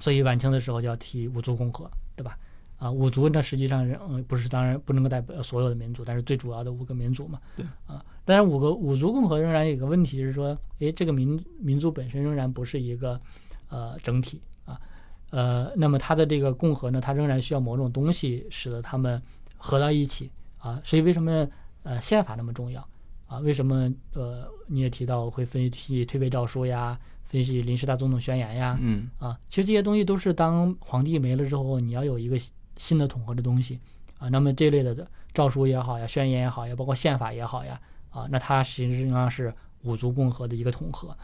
所以晚清的时候就要提五族共和，对吧？啊，五族呢实际上是嗯不是当然不能够代表所有的民族，但是最主要的五个民族嘛。对啊，但是五个五族共和仍然有一个问题是说，诶，这个民民族本身仍然不是一个呃整体啊，呃，那么它的这个共和呢，它仍然需要某种东西使得他们合到一起啊。所以为什么呃宪法那么重要啊？为什么呃你也提到会分析推背诏书呀，分析临时大总统宣言呀，嗯啊，其实这些东西都是当皇帝没了之后，你要有一个新的统合的东西啊。那么这类的诏书也好呀，宣言也好呀，包括宪法也好呀，啊，那它实际上是五族共和的一个统合。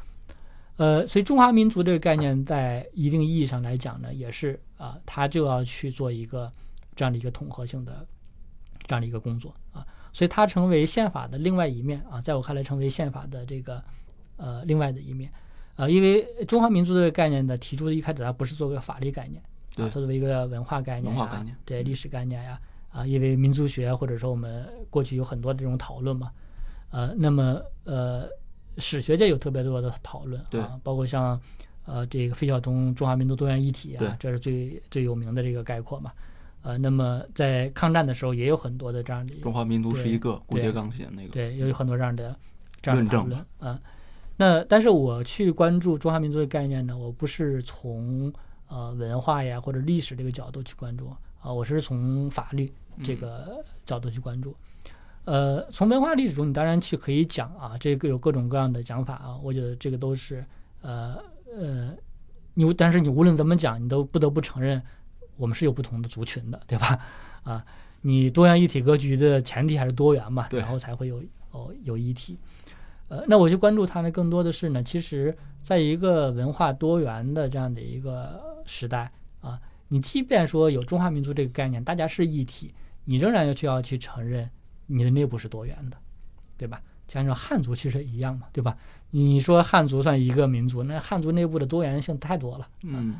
呃，所以中华民族这个概念在一定意义上来讲呢，也是啊，它就要去做一个这样的一个统合性的这样的一个工作啊。所以它成为宪法的另外一面啊，在我看来，成为宪法的这个呃另外的一面。啊，因为中华民族这个概念呢提出的一开始它不是作为法律概念，对啊，它作为一个文化概念呀，文化概念嗯对历史概念呀，啊，因为民族学或者说我们过去有很多这种讨论嘛，呃，那么呃，史学界有特别多的讨论对啊，包括像呃这个费孝通《中华民族多元一体》对啊，这是最最有名的这个概括嘛，呃，那么在抗战的时候也有很多的这样的中华民族是一个，顾对颉刚写那个，对，也有很多这样的这样的论证讨论啊。那但是我去关注中华民族的概念呢，我不是从呃文化呀或者历史这个角度去关注啊，我是从法律这个角度去关注。呃，从文化历史中，你当然去可以讲啊，这个有各种各样的讲法啊，我觉得这个都是呃呃，你但是你无论怎么讲，你都不得不承认我们是有不同的族群的，对吧？啊，你多元一体格局的前提还是多元嘛，然后才会有哦有一体。呃，那我去关注它呢，更多的是呢，其实在一个文化多元的这样的一个时代啊，你即便说有中华民族这个概念，大家是一体，你仍然要去要去承认你的内部是多元的，对吧？就按照汉族其实一样嘛，对吧？你说汉族算一个民族，那汉族内部的多元性太多了，嗯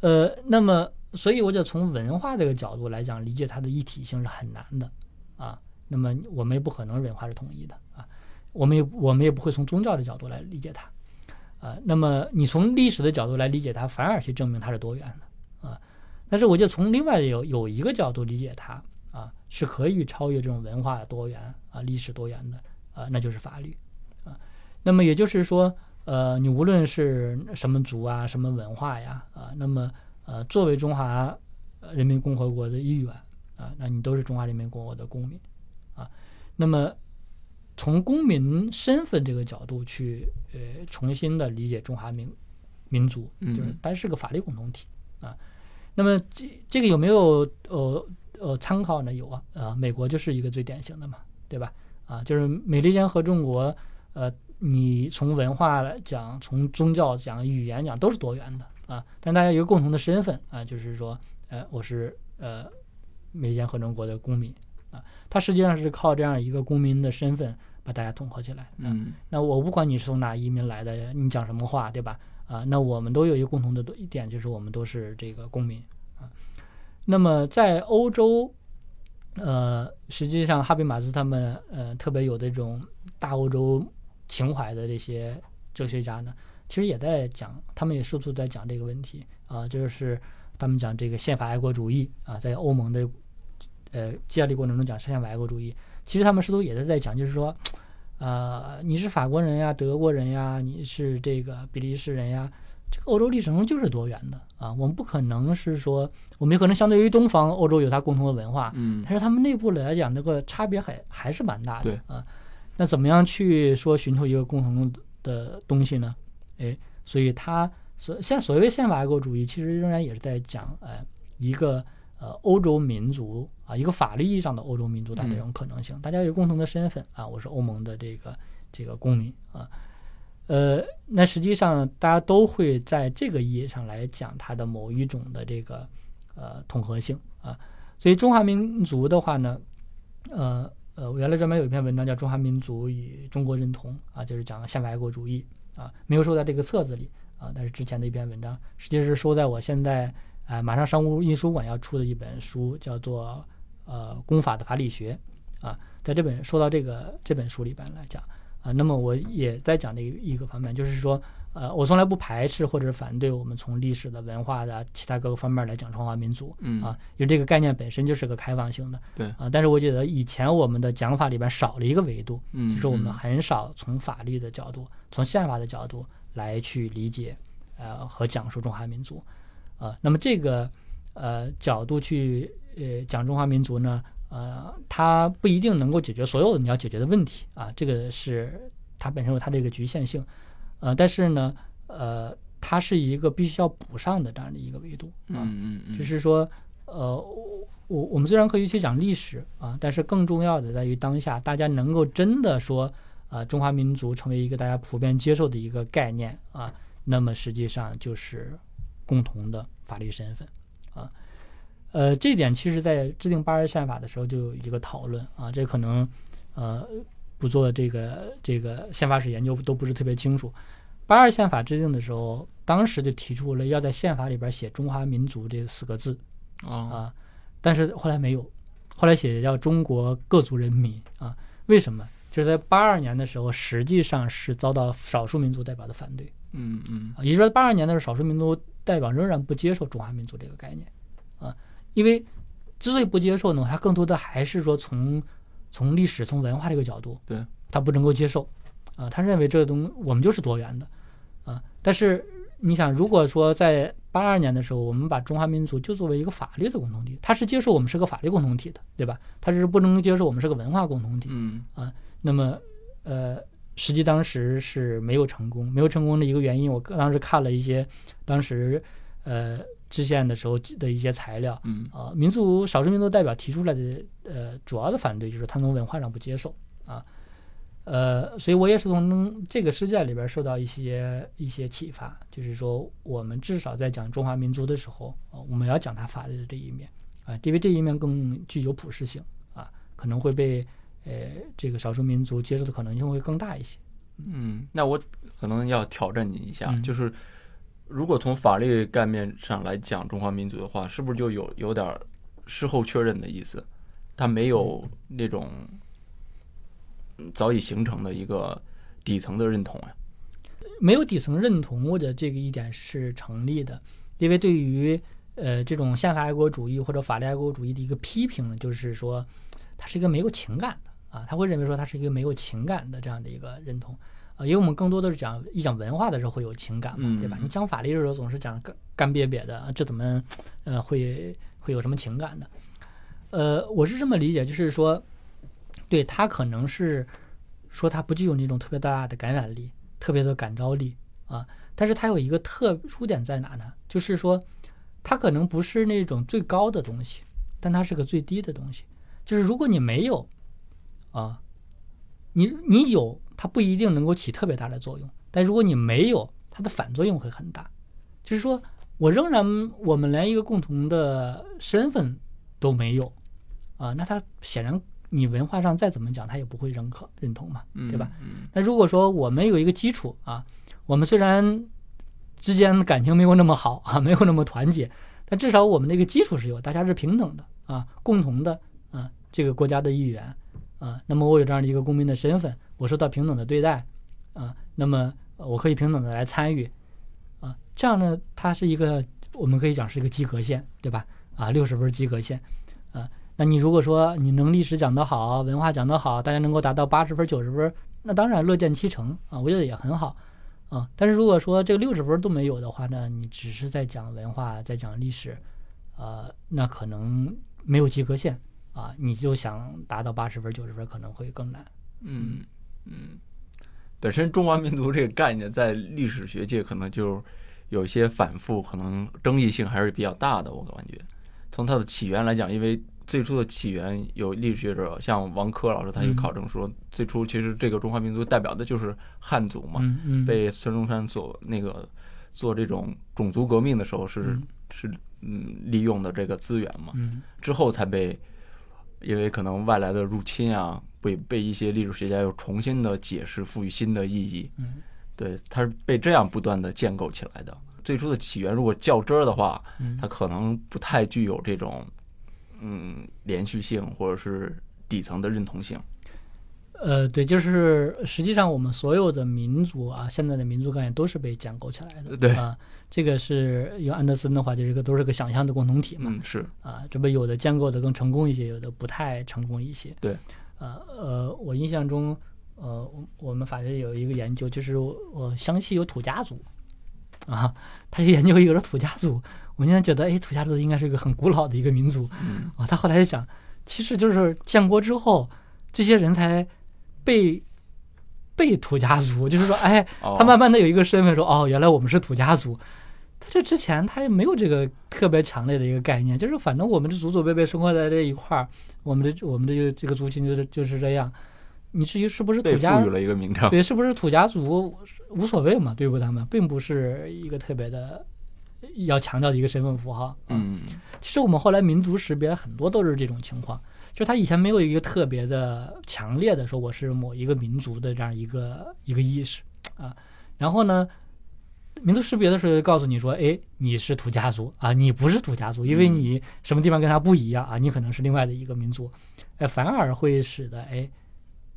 呃，那么所以我就从文化这个角度来讲，理解它的一体性是很难的啊。那么我们也不可能文化是统一的啊，我们也我们也不会从宗教的角度来理解它啊。那么你从历史的角度来理解它，反而去证明它是多元的啊。但是我就从另外有有一个角度理解它啊，是可以超越这种文化多元啊、历史多元的啊，那就是法律啊。那么也就是说，呃，你无论是什么族啊、什么文化呀，啊，那么呃，作为中华人民共和国的一员啊，那你都是中华人民共和国的公民啊。那么从公民身份这个角度去呃重新的理解中华民民族，就是嗯它是个法律共同体啊。那么这这个有没有呃呃参考呢？有啊，啊，美国就是一个最典型的嘛，对吧？啊，就是美利坚合众国，呃，你从文化来讲，从宗教讲，语言讲，都是多元的啊。但大家有一个共同的身份啊，就是说，呃，我是呃美利坚合众国的公民啊。它实际上是靠这样一个公民的身份把大家统合起来。啊嗯那我不管你是从哪移民来的，你讲什么话，对吧？啊，那我们都有一个共同的一点，就是我们都是这个公民啊。那么在欧洲，呃，实际上哈贝马斯他们呃特别有这种大欧洲情怀的这些哲学家呢，其实也在讲，他们也试图在讲这个问题啊，就是他们讲这个宪法爱国主义啊，在欧盟的呃建立过程中讲宪法爱国主义，其实他们试图也是在讲，就是说，呃，你是法国人呀，德国人呀，你是这个比利时人呀，这个欧洲历史中就是多元的啊，我们不可能是说，我们有可能相对于东方欧洲有它共同的文化，嗯但是他们内部来讲，这个差别还还是蛮大的。对啊，那怎么样去说寻求一个共同的东西呢？哎，所以他所现所谓宪法爱国主义，其实仍然也是在讲，呃，一个呃欧洲民族啊，一个法律意义上的欧洲民族的这种可能性，大家有共同的身份啊，我是欧盟的这个这个公民啊。呃，那实际上大家都会在这个意义上来讲它的某一种的这个呃统合性啊，所以中华民族的话呢，呃呃，我原来专门有一篇文章叫《中华民族与中国认同》啊，就是讲宪法爱国主义啊，没有收在这个册子里啊，但是之前的一篇文章，实际是收在我现在啊、马上商务印书馆要出的一本书，叫做呃《公法的法理学》啊，在这本说到这个这本书里边来讲啊，那么我也在讲这个一个方面，就是说。呃，我从来不排斥或者反对我们从历史的、文化的其他各个方面来讲中华民族，嗯啊，因为这个概念本身就是个开放性的，对啊，但是我觉得以前我们的讲法里边少了一个维度，嗯，就是我们嗯很少从法律的角度、从宪法的角度来去理解，呃，和讲述中华民族，啊，那么这个呃角度去呃讲中华民族呢，呃，它不一定能够解决所有你要解决的问题啊，这个是它本身有它的一个局限性，呃，但是呢，呃，它是一个必须要补上的这样的一个维度啊，嗯嗯嗯，就是说，呃，我我我们虽然可以去讲历史啊，但是更重要的在于当下，大家能够真的说，啊，中华民族成为一个大家普遍接受的一个概念啊，那么实际上就是共同的法律身份啊。呃，这点其实在制定八二宪法的时候就有一个讨论啊，这可能呃不做这个这个宪法史研究都不是特别清楚。八二宪法制定的时候，当时就提出了要在宪法里边写“中华民族”这四个字啊，啊，但是后来没有，后来写叫“中国各族人民”啊。为什么？就是在八二年的时候，实际上是遭到少数民族代表的反对嗯嗯啊，也就是说，八二年的时候，少数民族代表仍然不接受中华民族这个概念啊，因为之所以不接受呢，他更多的还是说从从历史、从文化这个角度，对，他不能够接受啊，他认为这个东我们就是多元的啊，但是你想，如果说在八二年的时候，我们把中华民族就作为一个法律的共同体，他是接受我们是个法律共同体的，对吧？他是不能接受我们是个文化共同体。嗯那么，呃，实际当时是没有成功，没有成功的一个原因，我当时看了一些当时呃制宪的时候的一些材料，嗯。啊，民族少数民族代表提出来的呃主要的反对就是他从文化上不接受啊，呃，所以我也是从这个事件里边受到一些一些启发，就是说我们至少在讲中华民族的时候，啊，我们要讲它法律的这一面啊，因为这一面更具有普适性啊，可能会被呃这个少数民族接受的可能性会更大一些。嗯，那我可能要挑战你一下，嗯就是如果从法律概念上来讲中华民族的话，是不是就有有点事后确认的意思？它没有那种嗯早已形成的一个底层的认同呀、没有底层认同，我觉得这个一点是成立的，因为对于呃这种宪法爱国主义或者法律爱国主义的一个批评呢，就是说它是一个没有情感的啊，他会认为说他是一个没有情感的这样的一个认同啊，因为我们更多的是讲一讲文化的时候会有情感嘛，嗯对吧？你讲法律的时候总是讲干干瘪瘪的，啊这怎么呃会会有什么情感的？呃，我是这么理解，就是说，对他可能是说他不具有那种特别大的感染力，特别的感召力啊，但是他有一个特殊点在哪呢？就是说，他可能不是那种最高的东西，但他是个最低的东西。就是如果你没有啊，你你有，它不一定能够起特别大的作用，但如果你没有，它的反作用会很大。就是说我仍然我们连一个共同的身份都没有啊，那它显然你文化上再怎么讲，他也不会认可认同嘛，嗯，对吧？嗯那如果说我们有一个基础啊，我们虽然之间感情没有那么好啊，没有那么团结，但至少我们那个基础是有，大家是平等的啊，共同的啊，这个国家的一员啊。那么我有这样的一个公民的身份，我受到平等的对待啊，那么我可以平等的来参与啊，这样呢，它是一个我们可以讲是一个及格线，对吧？啊，六十分及格线啊。那你如果说你能历史讲得好，文化讲得好，大家能够达到八十分、九十分，那当然乐见其成啊，我觉得也很好啊。但是如果说这个六十分都没有的话呢，你只是在讲文化，在讲历史，呃，那可能没有及格线啊，你就想达到八十分、九十分可能会更难。嗯嗯，本身中华民族这个概念在历史学界可能就有一些反复，可能争议性还是比较大的。我感觉。从它的起源来讲，因为最初的起源有历史学者像王珂老师，他就考证说，最初其实这个中华民族代表的就是汉族嘛，嗯嗯，被孙中山所那个做这种种族革命的时候是嗯。是嗯利用的这个资源嘛，嗯。之后才被因为可能外来的入侵啊，被被一些历史学家又重新的解释，赋予新的意义。嗯对，它是被这样不断的建构起来的。最初的起源如果较真儿的话，嗯它可能不太具有这种嗯连续性或者是底层的认同性。呃，对，就是实际上我们所有的民族啊，现在的民族概念都是被建构起来的。对啊，这个是用安德森的话，就是一个都是个想象的共同体嘛。嗯，是啊，这不有的建构的更成功一些，有的不太成功一些。对，呃呃，我印象中，呃，我我们法学有一个研究，就是我我湘西有土家族，啊，他就研究一个说土家族，我现在觉得，哎，土家族应该是一个很古老的一个民族嗯啊。他后来就想，其实就是建国之后，这些人才被被土家族，就是说，哎，哦，他慢慢的有一个身份说，哦，原来我们是土家族。他这之前他也没有这个特别强烈的一个概念，就是反正我们这祖祖辈辈生活在这一块儿，我们的我们的这个这个族群就是就是这样。你至于是不是土家赋予了一个名称。对，是不是土家族无所谓嘛，对付他们，并不是一个特别的要强调的一个身份符号。嗯其实我们后来民族识别很多都是这种情况，就是他以前没有一个特别的强烈的说我是某一个民族的这样一个一个意识啊。然后呢，民族识别的时候就告诉你说，哎，你是土家族啊，你不是土家族，因为嗯你什么地方跟他不一样啊，你可能是另外的一个民族，哎，反而会使得哎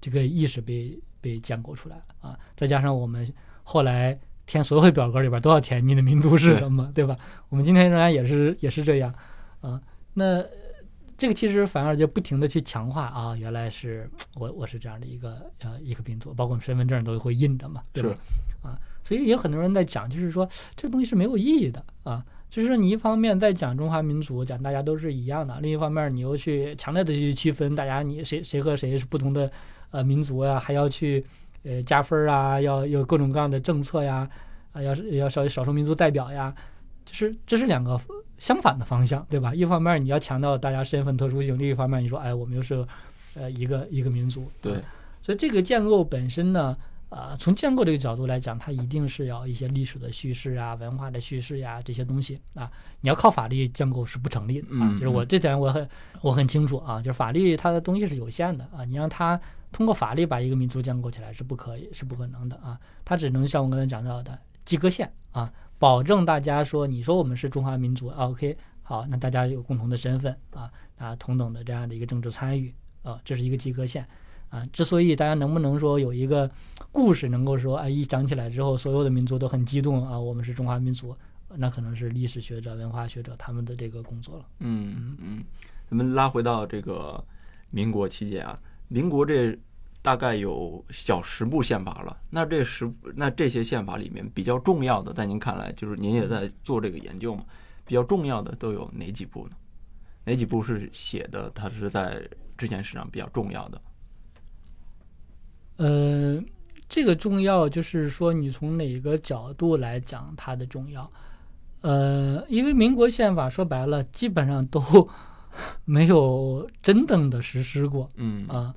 这个意识被被建构出来了啊。再加上我们后来填所有的表格里边都要填你的民族是什么，对吧？我们今天仍然也是也是这样啊。那这个其实反而就不停的去强化啊，原来是我我是这样的一个呃一个民族，包括我们身份证都会印着嘛，对吧？啊，所以也有很多人在讲，就是说这个东西是没有意义的啊。就是说你一方面在讲中华民族，讲大家都是一样的，另一方面你又去强烈的去区分大家你谁谁和谁是不同的呃民族呀、还要去呃加分儿啊，要有各种各样的政策呀，啊要是要少少数民族代表呀，就是这是两个相反的方向，对吧？一方面你要强调大家身份特殊性，另一方面你说哎我们又是呃一个一个民族，对啊所以这个建构本身呢。啊、从建构这个角度来讲，它一定是要一些历史的叙事啊、文化的叙事呀、这些东西啊。你要靠法律建构是不成立的啊。嗯就是我嗯这点我很我很清楚啊，就是法律它的东西是有限的啊，你让它通过法律把一个民族建构起来是不可以，是不可能的啊。它只能像我刚才讲到的及格线啊，保证大家说你说我们是中华民族、啊、，OK，好，那大家有共同的身份啊啊，同等的这样的一个政治参与啊，这是一个及格线。啊，之所以大家能不能说有一个故事能够说，哎，一讲起来之后，所有的民族都很激动啊，我们是中华民族，那可能是历史学者、文化学者他们的这个工作了。嗯嗯，咱们拉回到这个民国期间啊，民国这大概有小十部宪法了。那这十那这些宪法里面比较重要的，在您看来，就是您也在做这个研究嘛，比较重要的都有哪几部呢？哪几部是写的？它是在之前史上比较重要的？呃，这个重要就是说，你从哪个角度来讲它的重要？呃，因为民国宪法说白了，基本上都 没有真正的实施过嗯啊。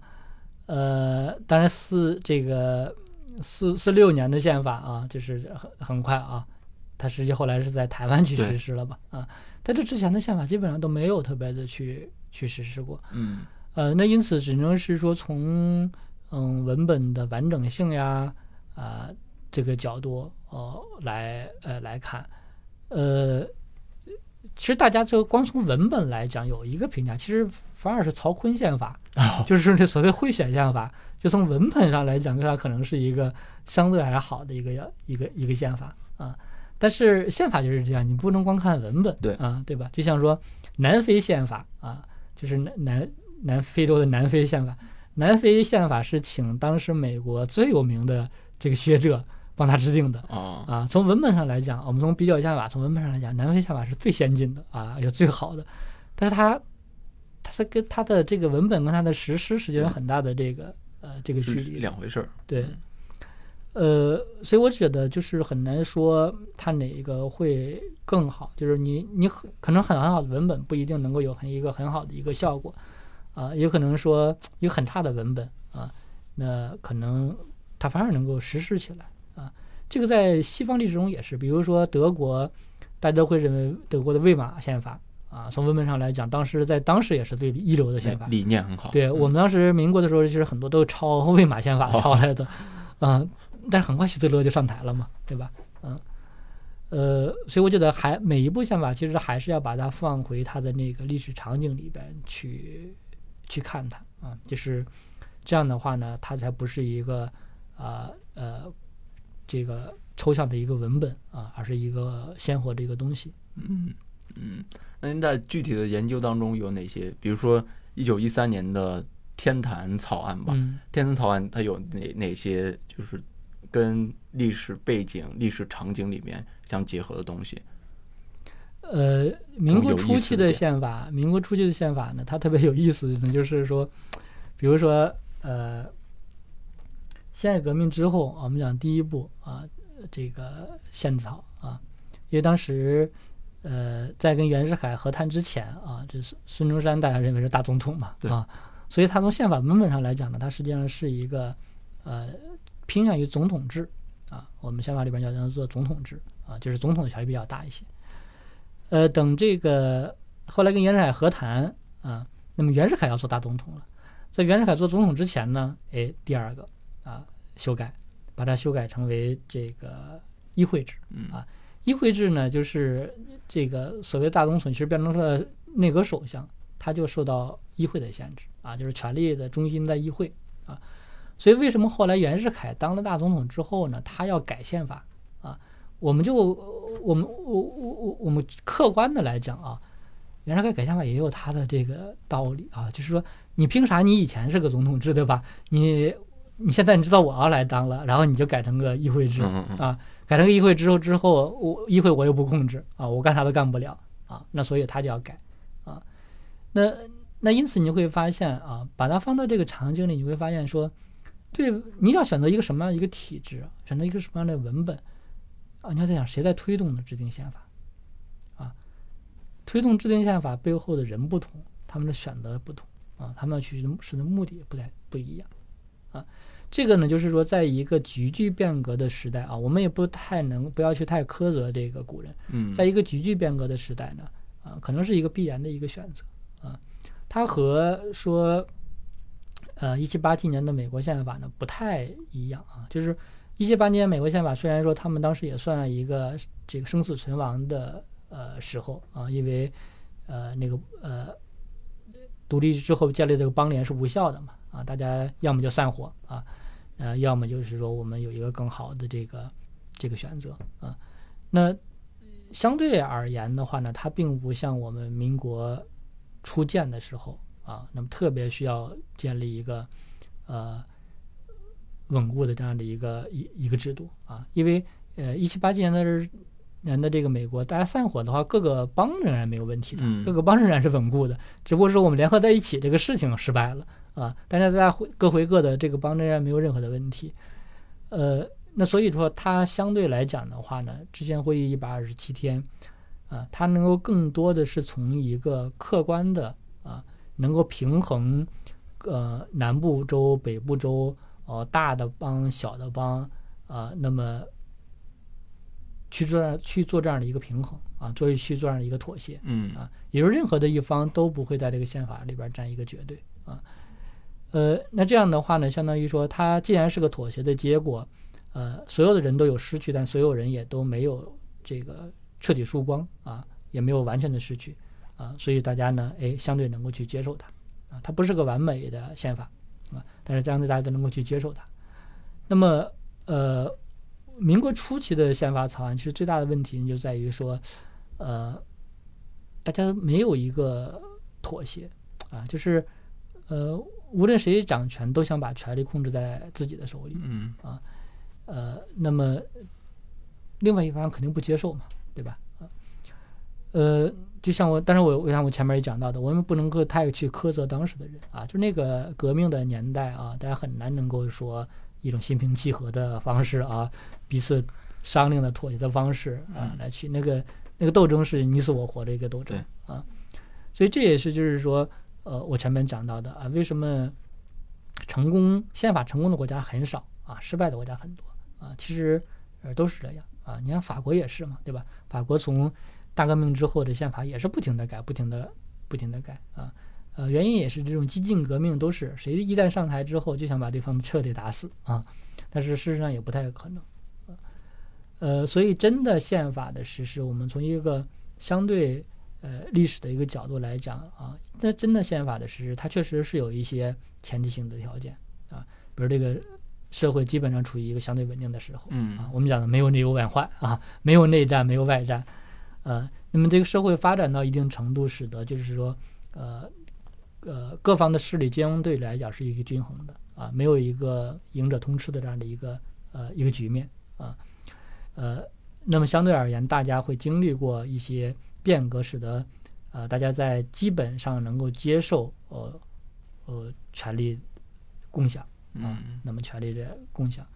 呃，当然四这个四四六年的宪法啊，就是很很快啊，它实际后来是在台湾去实施了吧？啊，在这之前的宪法基本上都没有特别的去去实施过。嗯呃，那因此只能是说从嗯文本的完整性呀啊、这个角度呃来呃来看，呃，其实大家就光从文本来讲有一个评价，其实反而是曹锟宪法，就是那所谓会选宪法，就从文本上来讲，它可能是一个相对还好的一个一个一个宪法啊。但是宪法就是这样，你不能光看文本，对啊，对吧？就像说南非宪法啊，就是南南南非洲的南非宪法。南非宪法是请当时美国最有名的这个学者帮他制定的啊啊。从文本上来讲，我们从比较宪法，从文本上来讲，南非宪法是最先进的啊，也最好的。但是它，它是跟它的这个文本跟它的实施实际上有很大的这个呃这个距离。两回事儿。对，呃，所以我觉得就是很难说它哪一个会更好，就是你你很可能很很好的文本不一定能够有很一个很好的一个效果，啊、也可能说有很差的文本啊，那可能它反而能够实施起来啊。这个在西方历史中也是，比如说德国，大家都会认为德国的魏玛宪法啊，从文本上来讲，当时在当时也是最一流的宪法，理念很好。嗯对我们当时民国的时候，其实很多都是抄 魏玛宪法抄来的，啊、但是很快希特勒就上台了嘛，对吧？嗯，呃，所以我觉得还每一部宪法其实还是要把它放回它的那个历史场景里边去去看它啊，就是这样的话呢，它才不是一个啊呃这个抽象的一个文本啊，而是一个鲜活的一个东西。嗯嗯，那您在具体的研究当中有哪些？比如说一九一三年的天坛草案吧，嗯天坛草案它有哪哪些就是跟历史背景、历史场景里面相结合的东西？呃，民国初期的宪法，民国初期的宪法呢，它特别有意思呢，就是说，比如说，呃，辛亥革命之后啊，我们讲第一步啊，这个宪草啊，因为当时呃，在跟袁世凯和谈之前啊，这是孙中山大家认为是大总统嘛对啊，所以他从宪法文本上来讲呢，它实际上是一个呃偏向于总统制啊，我们宪法里边叫叫做总统制啊，就是总统的权力比较大一些。呃，等这个后来跟袁世凯和谈啊，那么袁世凯要做大总统了，在袁世凯做总统之前呢，哎，第二个啊修改，把它修改成为这个议会制。嗯啊议会制呢，就是这个所谓大总统，其实变成了内阁首相，他就受到议会的限制啊，就是权力的中心在议会啊。所以为什么后来袁世凯当了大总统之后呢，他要改宪法啊？我们就我们我我我我们客观的来讲啊，袁世凯改宪法也有他的这个道理啊，就是说你凭啥你以前是个总统制对吧？你你现在你知道我要来当了，然后你就改成个议会制，啊，改成个议会之后之后，我议会我又不控制啊，我干啥都干不了啊，那所以他就要改啊，那那因此你就会发现啊，把它放到这个场景里，你会发现说，对，你要选择一个什么样的一个体制，选择一个什么样的文本啊，你要在想谁在推动的制定宪法啊，推动制定宪法背后的人不同，他们的选择不同啊，他们要去实的目的也不太不一样啊。这个呢，就是说，在一个急剧变革的时代啊，我们也不太能不要去太苛责这个古人，嗯，在一个急剧变革的时代呢，啊，可能是一个必然的一个选择啊。它和说，呃，一七八七年的美国宪法呢不太一样啊。就是一七八年美国宪法，虽然说他们当时也算一个这个生死存亡的呃时候啊，因为呃那个呃独立之后建立这个邦联是无效的嘛啊，大家要么就散伙啊，呃，要么就是说我们有一个更好的这个这个选择啊。那相对而言的话呢，它并不像我们民国初建的时候啊，那么特别需要建立一个呃稳固的这样的一个一一个制度啊，因为呃一七八七年的年的这个美国，大家散伙的话，各个邦仍然没有问题的，嗯各个邦仍然是稳固的，只不过是我们联合在一起这个事情失败了啊，但是大家回各回各的，这个邦仍然没有任何的问题，呃。那所以说，它相对来讲的话呢，之前会议一百二十七天，啊，它能够更多的是从一个客观的啊，能够平衡，呃，南部州、北部州，呃，大的帮、小的帮，啊，那么去做去做这样的一个平衡啊，做去做这样的一个妥协嗯啊，也就是任何的一方都不会在这个宪法里边占一个绝对啊，呃，那这样的话呢，相当于说，它既然是个妥协的结果。呃，所有的人都有失去，但所有人也都没有这个彻底输光啊，也没有完全的失去啊，所以大家呢，哎，相对能够去接受它啊，它不是个完美的宪法啊，但是这样子大家都能够去接受它。那么，呃，民国初期的宪法草案，其实最大的问题就在于说，呃，大家没有一个妥协啊，就是呃，无论谁掌权，都想把权力控制在自己的手里。嗯啊呃，那么另外一方肯定不接受嘛，对吧？啊呃，就像我，但是我我像我前面也讲到的，我们不能够太去苛责当时的人啊，就那个革命的年代啊，大家很难能够说一种心平气和的方式啊，彼此商量的妥协的方式啊嗯，来去那个那个斗争是你死我活的一个斗争啊，所以这也是就是说，呃，我前面讲到的啊，为什么成功宪法成功的国家很少啊，失败的国家很多啊，其实呃都是这样啊。你看法国也是嘛，对吧？法国从大革命之后的宪法也是不停的改，不停的不停的改啊。呃，原因也是这种激进革命都是谁一旦上台之后就想把对方彻底打死啊，但是事实上也不太可能。啊呃，所以真的宪法的实施，我们从一个相对呃历史的一个角度来讲啊，那真的宪法的实施，它确实是有一些前提性的条件啊，比如这个社会基本上处于一个相对稳定的时候，嗯啊，我们讲的没有内忧外患啊，没有内战，没有外战，呃，那么这个社会发展到一定程度，使得就是说，呃，呃，各方的势力相对来讲是一个均衡的啊，没有一个赢者通吃的这样的一个呃一个局面啊，呃，那么相对而言，大家会经历过一些变革，使得呃大家在基本上能够接受呃呃权力共享。啊嗯，那么权力的共享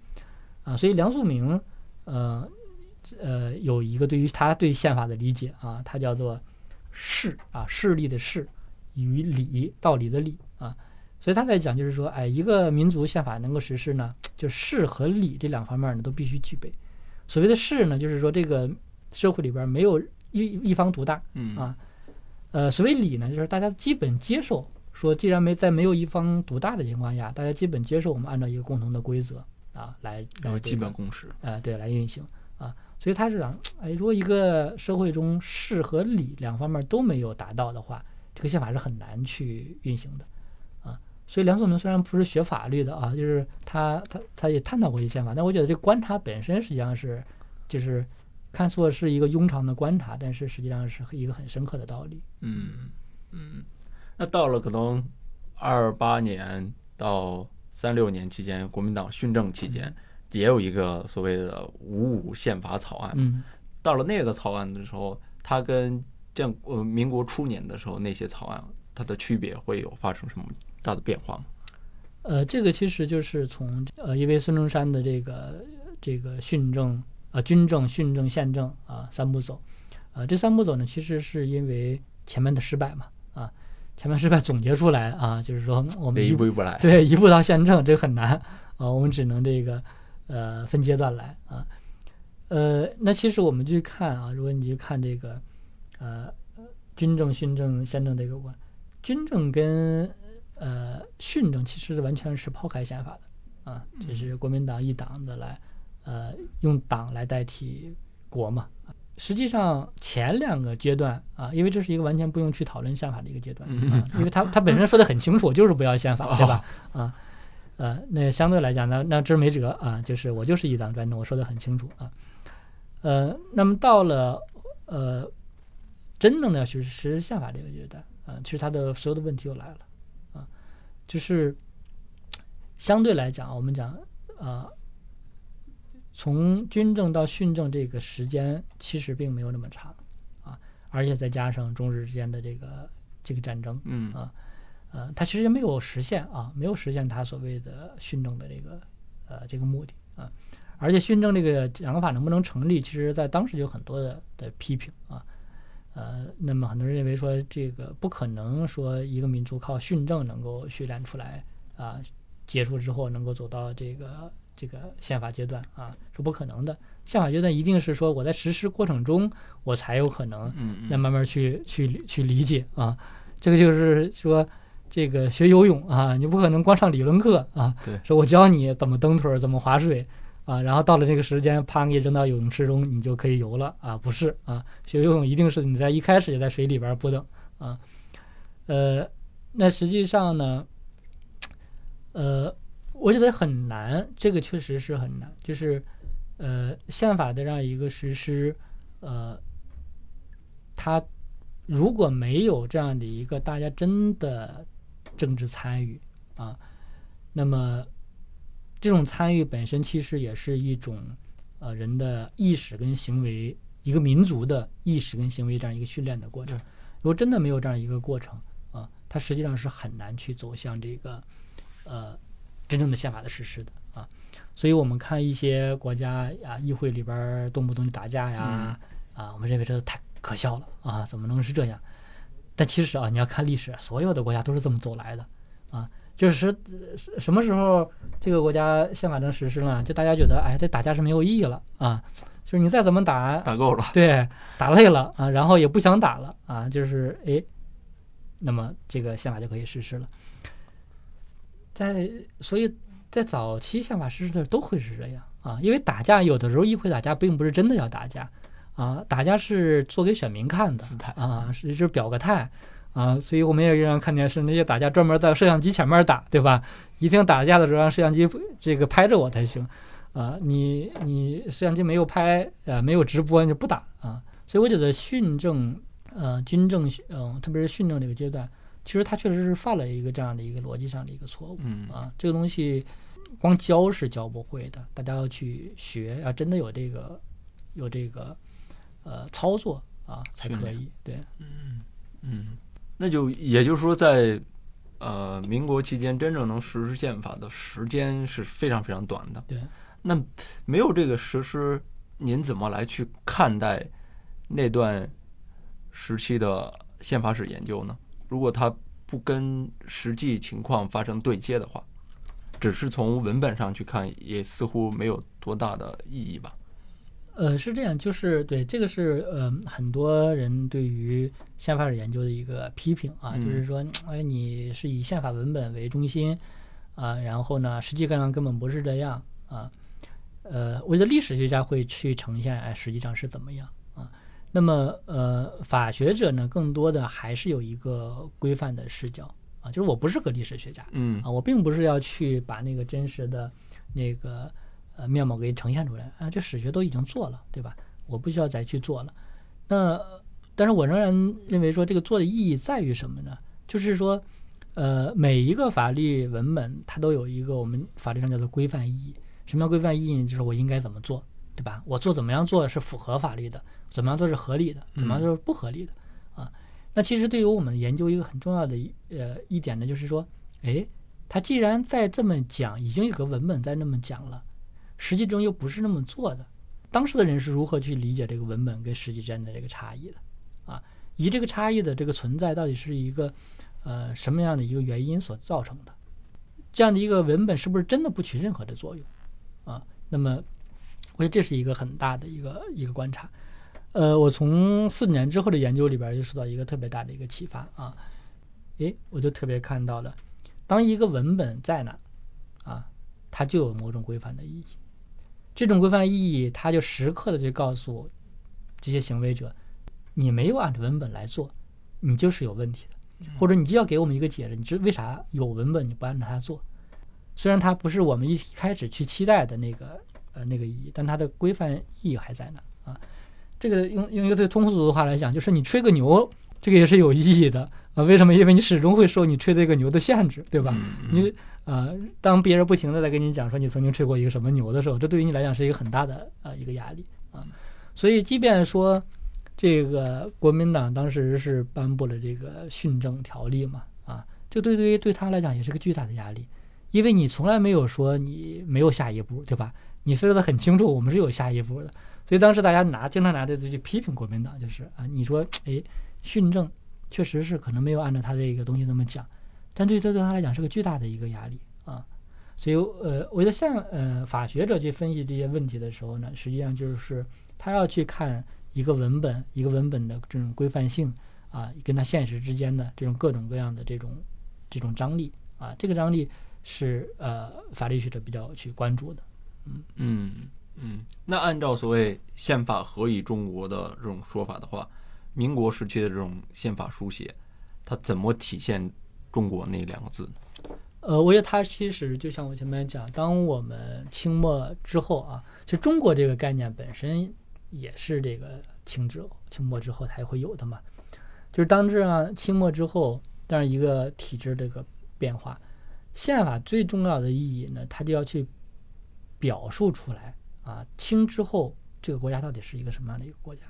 啊，所以梁漱溟呃呃有一个对于他对宪法的理解啊，它叫做势啊势力的势与理道理的理啊，所以他在讲就是说，哎，一个民族宪法能够实施呢，就势和理这两方面呢都必须具备。所谓的势呢，就是说这个社会里边没有一一方独大，嗯啊呃，所谓理呢，就是大家基本接受，说既然没在没有一方独大的情况下，大家基本接受我们按照一个共同的规则啊来然后基本共识。呃对来运行啊，所以他是讲，哎，如果一个社会中势和理两方面都没有达到的话，这个宪法是很难去运行的啊。所以梁漱溟虽然不是学法律的啊，就是他他他也探讨过一些宪法，但我觉得这个观察本身实际上是就是看作是一个庸常的观察，但是实际上是一个很深刻的道理。嗯嗯，那到了可能二八年到三六年期间，国民党训政期间，也有一个所谓的五五宪法草案。嗯。到了那个草案的时候，它跟建呃民国初年的时候那些草案，它的区别会有发生什么大的变化吗？呃，这个其实就是从呃，因为孙中山的这个这个训政呃军政、训政、宪政啊三步走，呃，这三步走呢，其实是因为前面的失败嘛啊，前面失败总结出来啊，就是说我们一步一步来。对一步到宪政这个很难啊，我们只能这个呃分阶段来啊，呃，那其实我们去看啊，如果你去看这个呃军政、训政、宪政这个关，军政跟呃训政其实完全是抛开宪法的啊，这是国民党一党的来呃用党来代替国嘛。实际上前两个阶段啊，因为这是一个完全不用去讨论宪法的一个阶段啊，因为他他本身说的很清楚，就是不要宪法，对吧？啊，呃，那相对来讲呢，那这没辙啊，就是我就是一党专政，我说的很清楚啊。呃，那么到了呃真正的要去实施宪法这个阶段啊，其实它的所有的问题又来了啊，就是相对来讲，我们讲啊，从军政到训政这个时间其实并没有那么长啊，而且再加上中日之间的这个这个战争，嗯啊呃，他其实没有实现啊，没有实现他所谓的训政的这个呃这个目的啊，而且训政这个讲法能不能成立，其实在当时有很多的的批评啊，呃，那么很多人认为说这个不可能说一个民族靠训政能够训练出来啊，结束之后能够走到这个这个宪法阶段啊，是不可能的。宪法阶段一定是说我在实施过程中，我才有可能嗯那慢慢去去去理解啊，这个就是说，这个学游泳啊，你不可能光上理论课啊，对。说我教你怎么蹬腿儿，怎么划水啊，然后到了这个时间，啪给你扔到游泳池中，你就可以游了啊，不是啊，学游泳一定是你在一开始就在水里边儿不等啊，呃，那实际上呢，呃，我觉得很难，这个确实是很难，就是呃，宪法的这样一个实施，呃，它如果没有这样的一个大家真的政治参与啊，那么这种参与本身其实也是一种呃人的意识跟行为，一个民族的意识跟行为这样一个训练的过程。如果真的没有这样一个过程啊，它实际上是很难去走向这个呃真正的宪法的实施的啊。所以我们看一些国家啊，议会里边儿动不动就打架呀，啊，我们认为这太可笑了啊，怎么能是这样？但其实啊，你要看历史，所有的国家都是这么走来的啊。就是呃什么时候这个国家宪法能实施呢，就大家觉得哎，这打架是没有意义了啊。就是你再怎么打，打够了，对，打累了啊，然后也不想打了啊，就是哎，那么这个宪法就可以实施了。在所以在早期宪法实施的时候都会是这样啊，因为打架有的时候议会打架并不是真的要打架啊，打架是做给选民看的姿态啊，是就是表个态啊，所以我们也经常看电视那些打架专门在摄像机前面打，对吧？一定打架的时候让摄像机这个拍着我才行。啊，你你摄像机没有拍，呃，没有直播，你就不打啊。所以我觉得训政，呃，军政，嗯、特别是训政这个阶段，其实他确实是犯了一个这样的一个逻辑上的一个错误嗯啊。这个东西光教是教不会的，大家要去学，要真的有这个有这个呃操作啊才可以。对，嗯，那就也就是说在，呃民国期间真正能实施宪法的时间是非常非常短的。对，那没有这个实施，您怎么来去看待那段时期的宪法史研究呢？如果它不跟实际情况发生对接的话，只是从文本上去看，也似乎没有多大的意义吧？呃，是这样，就是对这个是呃很多人对于宪法史研究的一个批评啊，嗯就是说，哎，你是以宪法文本为中心啊，然后呢，实际上根本不是这样啊。呃，我觉得历史学家会去呈现，哎，实际上是怎么样啊？那么呃，法学者呢，更多的还是有一个规范的视角啊，就是我不是个历史学家，嗯啊，我并不是要去把那个真实的那个呃面貌给呈现出来啊，这史学都已经做了，对吧？我不需要再去做了。那但是我仍然认为说，这个做的意义在于什么呢？就是说，呃，每一个法律文本它都有一个我们法律上叫做规范意义。什么叫规范意义呢？就是我应该怎么做，对吧？我做怎么样做是符合法律的，怎么样做是合理的，怎么样做是不合理的啊？那其实对于我们研究一个很重要的一呃一点呢，就是说，哎，他既然在这么讲，已经有个文本在那么讲了，实际中又不是那么做的，当时的人是如何去理解这个文本跟实际之间的这个差异的？啊，以这个差异的这个存在到底是一个呃什么样的一个原因所造成的？这样的一个文本是不是真的不起任何的作用？啊，那么我觉得这是一个很大的一个一个观察。呃，我从四年之后的研究里边就受到一个特别大的一个启发啊，诶，我就特别看到了，当一个文本在哪，啊，它就有某种规范的意义。这种规范意义，它就时刻的去告诉这些行为者，你没有按照文本来做，你就是有问题的，或者你就要给我们一个解释，你知为啥有文本你不按照它做？虽然它不是我们一开始去期待的那个呃那个意义，但它的规范意义还在那啊。这个用用一个最通俗的话来讲，就是你吹个牛，这个也是有意义的啊。为什么？因为你始终会受你吹这个牛的限制，对吧？嗯你呃，当别人不停的在跟你讲说你曾经吹过一个什么牛的时候，这对于你来讲是一个很大的呃一个压力啊。所以，即便说这个国民党当时是颁布了这个训政条例嘛，啊，这对对于对他来讲也是个巨大的压力，因为你从来没有说你没有下一步，对吧？你说的很清楚，我们是有下一步的。所以当时大家拿经常拿这去批评国民党，就是啊，你说哎，训政确实是可能没有按照他这个东西那么讲，但对这对他来讲是个巨大的一个压力啊。所以呃，我觉得像呃法学者去分析这些问题的时候呢，实际上就是他要去看一个文本，一个文本的这种规范性啊，跟他现实之间的这种各种各样的这种这种张力啊，这个张力是呃法律学者比较去关注的。嗯嗯嗯，那按照所谓“宪法何以中国”的这种说法的话，民国时期的这种宪法书写，它怎么体现“中国”那两个字呢？呃，我觉得它其实就像我前面讲，当我们清末之后啊，其实中国这个概念本身也是这个清之清末之后才会有的嘛。就是当这样清末之后，但是一个体制这个变化，宪法最重要的意义呢，它就要去表述出来啊，清之后这个国家到底是一个什么样的一个国家？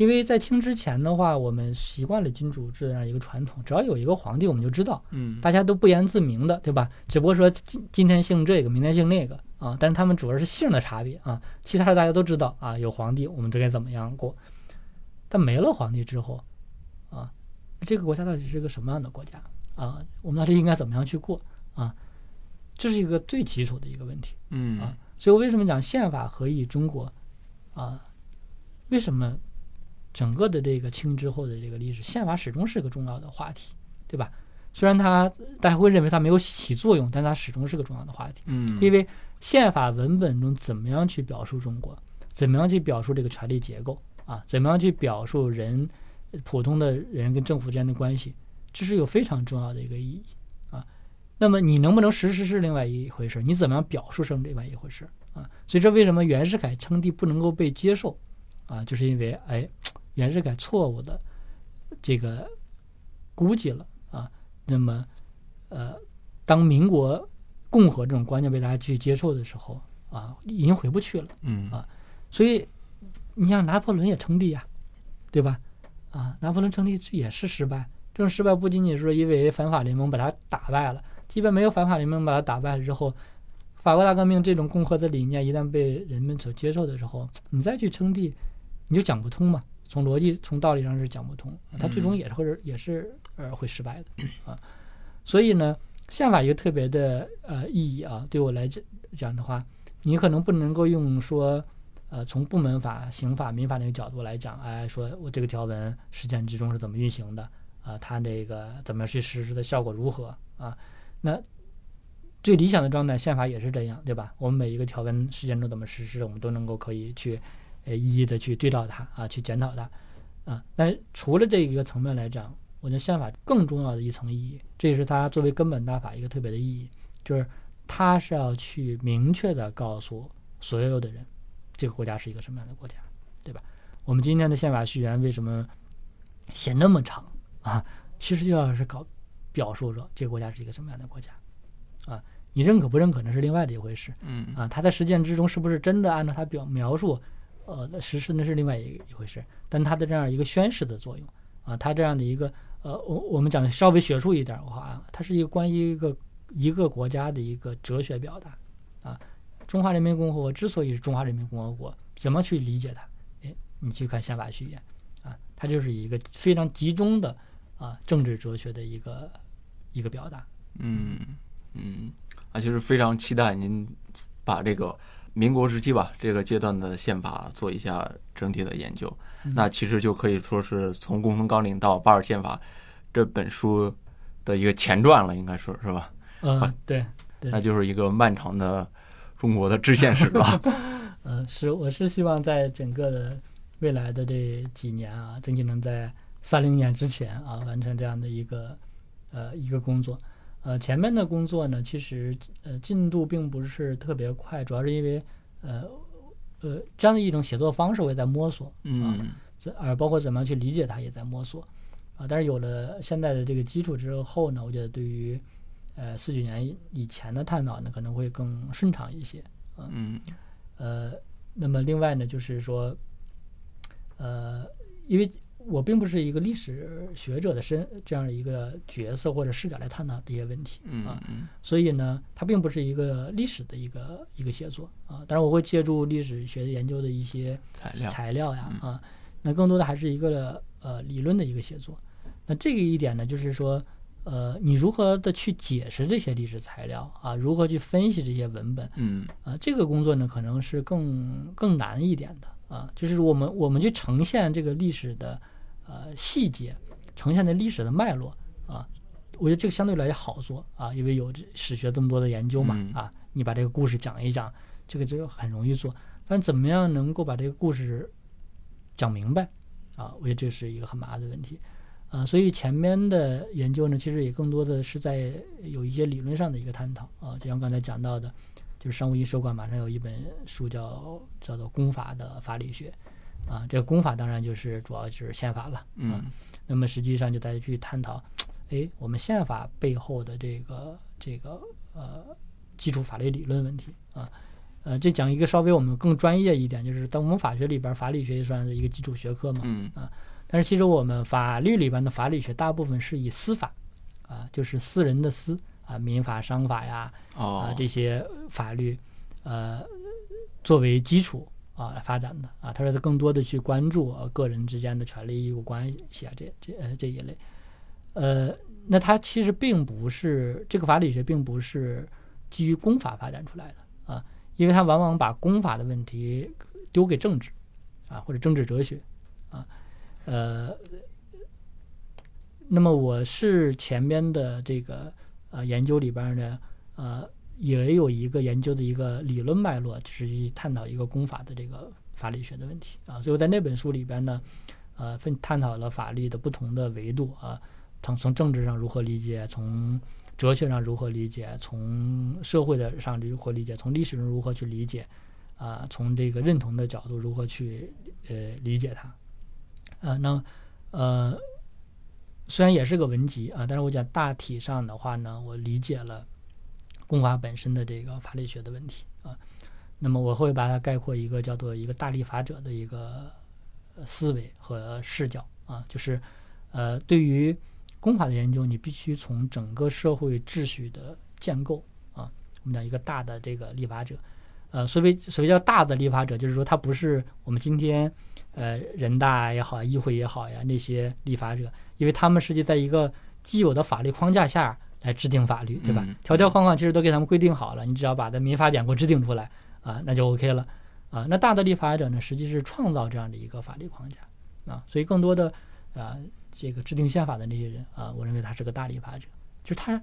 因为在清之前的话，我们习惯了君主制这样一个传统，只要有一个皇帝，我们就知道，嗯大家都不言自明的，对吧？只不过说今今天姓这个，明天姓那个啊，但是他们主要是姓的差别啊，其他的大家都知道啊，有皇帝，我们这该怎么样过？但没了皇帝之后，啊，这个国家到底是个什么样的国家啊？我们到底应该怎么样去过啊？这是一个最基础的一个问题。嗯啊所以我为什么讲宪法合议中国啊？为什么整个的这个清之后的这个历史，宪法始终是个重要的话题，对吧？虽然它大家会认为它没有起作用，但它始终是个重要的话题，嗯，因为宪法文本中怎么样去表述中国，怎么样去表述这个权力结构啊，怎么样去表述人普通的人跟政府之间的关系，这是有非常重要的一个意义啊。那么你能不能实施是另外一回事，你怎么样表述是另外一回事啊。所以这为什么袁世凯称帝不能够被接受啊，就是因为哎，袁世凯错误的这个估计了啊。那么呃，当民国、共和这种观念被大家去接受的时候啊，已经回不去了。嗯啊所以你像拿破仑也称帝呀、对吧？啊，拿破仑称帝也是失败。这种失败不仅仅是说因为反法联盟把他打败了，即便没有反法联盟把他打败了之后，法国大革命这种共和的理念一旦被人们所接受的时候，你再去称帝，你就讲不通嘛。从逻辑、从道理上是讲不通，它最终也是会也是呃会失败的啊。所以呢，宪法一个特别的呃意义啊，对我来讲讲的话，你可能不能够用说，呃，从部门法、刑法、民法那个角度来讲，哎，说我这个条文实践之中是怎么运行的啊、它这个怎么去实施的效果如何啊？那最理想的状态，宪法也是这样，对吧？我们每一个条文实践中怎么实施，我们都能够可以去，呃，一一的去对照它啊，去检讨它啊。但除了这一个层面来讲，我觉得宪法更重要的一层意义，这也是它作为根本大法一个特别的意义，就是它是要去明确的告诉所有的人，这个国家是一个什么样的国家，对吧？我们今天的宪法序言为什么写那么长啊？其实就要是搞表述说这个国家是一个什么样的国家啊？你认可不认可那是另外的一回事嗯啊。它在实践之中是不是真的按照它表描述，呃，实施那是另外一一回事。但它的这样一个宣示的作用啊，它这样的一个呃，我我们讲的稍微学术一点的话啊，它是一个关于一个一个国家的一个哲学表达啊。中华人民共和国之所以是中华人民共和国，怎么去理解它？哎，你去看宪法序言啊，它就是一个非常集中的啊政治哲学的一个一个表达。嗯嗯，啊，就是非常期待您把这个民国时期吧这个阶段的宪法做一下整体的研究。嗯那其实就可以说是从《共同纲领》到《巴尔宪法》这本书的一个前传了，应该说是吧？嗯、啊对，对那就是一个漫长的中国的制宪史了。呃，是我是希望在整个的未来的这几年啊，争取能在三零年之前啊完成这样的一个呃一个工作。呃，前面的工作呢，其实呃进度并不是特别快，主要是因为呃呃这样的一种写作方式我也在摸索，嗯这呃包括怎么样去理解它也在摸索啊。但是有了现在的这个基础之后呢，我觉得对于呃四九年以前的探讨呢，可能会更顺畅一些。嗯呃，那么另外呢，就是说，呃，因为我并不是一个历史学者的身这样的一个角色或者视角来探讨这些问题嗯啊，嗯所以呢，它并不是一个历史的一个一个写作啊。当然，我会借助历史学研究的一些材料材料呀嗯啊，那更多的还是一个呃理论的一个写作。那这个一点呢，就是说，呃，你如何的去解释这些历史材料啊，如何去分析这些文本，嗯啊，这个工作呢可能是更更难一点的啊，就是我们我们去呈现这个历史的呃细节，呈现的历史的脉络啊，我觉得这个相对来讲好做啊，因为有这史学这么多的研究嘛嗯。啊，你把这个故事讲一讲，这个就很容易做，但怎么样能够把这个故事讲明白？啊，我觉得这是一个很麻烦的问题。啊，所以前面的研究呢，其实也更多的是在有一些理论上的一个探讨啊，就像刚才讲到的，就是商务印书馆马上有一本书叫叫做《公法的法理学》，啊，这个公法当然就是主要就是宪法了。嗯那么实际上就大家去探讨，哎，我们宪法背后的这个这个呃基础法律理论问题啊，呃，这讲一个稍微我们更专业一点，就是在我们法学里边，法理学也算是一个基础学科嘛。嗯但是其实我们法律里边的法理学大部分是以司法啊，就是私人的私啊，民法、商法呀啊哦。这些法律呃作为基础啊来发展的。啊，他说他更多的去关注呃个人之间的权利义务关系啊这这呃这一类，呃，那他其实并不是这个法理学并不是基于公法发展出来的啊，因为他往往把公法的问题丢给政治啊或者政治哲学啊，呃，那么我是前边的这个呃研究里边呢，呃，也有一个研究的一个理论脉络，就是去探讨一个公法的这个法理学的问题啊。所以在那本书里边呢，呃，分探讨了法律的不同的维度啊，从从政治上如何理解，从哲学上如何理解，从社会的上如何理解，从历史上如何去理解，啊、从这个认同的角度如何去呃理解它，啊、那呃。虽然也是个文集啊，但是我讲大体上的话呢，我理解了公法本身的这个法理学的问题啊。那么我会把它概括一个叫做一个大立法者的一个思维和视角啊，就是呃，对于公法的研究，你必须从整个社会秩序的建构啊，我们讲一个大的这个立法者，呃，所谓所谓叫大的立法者，就是说他不是我们今天呃人大也好，议会也好呀那些立法者。因为他们实际在一个既有的法律框架下来制定法律，对吧嗯？条条框框其实都给他们规定好了，你只要把它民法典给我制定出来啊，那就 OK 了啊。那大的立法者呢，实际是创造这样的一个法律框架啊，所以更多的啊，这个制定宪法的那些人啊，我认为他是个大立法者，就是他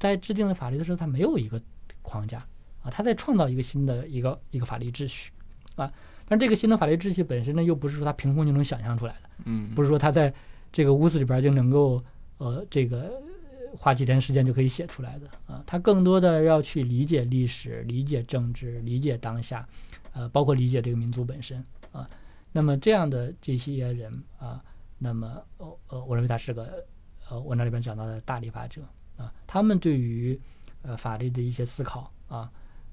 在制定法律的时候，他没有一个框架啊，他在创造一个新的一个一个法律秩序啊。但这个新的法律秩序本身呢，又不是说他凭空就能想象出来的。嗯不是说他在这个屋子里边就能够呃这个呃花几天时间就可以写出来的啊，他更多的要去理解历史、理解政治、理解当下，呃，包括理解这个民族本身啊。那么这样的这些人啊，那么呃呃，我认为他是个呃文章里边讲到的大立法者啊，他们对于呃法律的一些思考啊，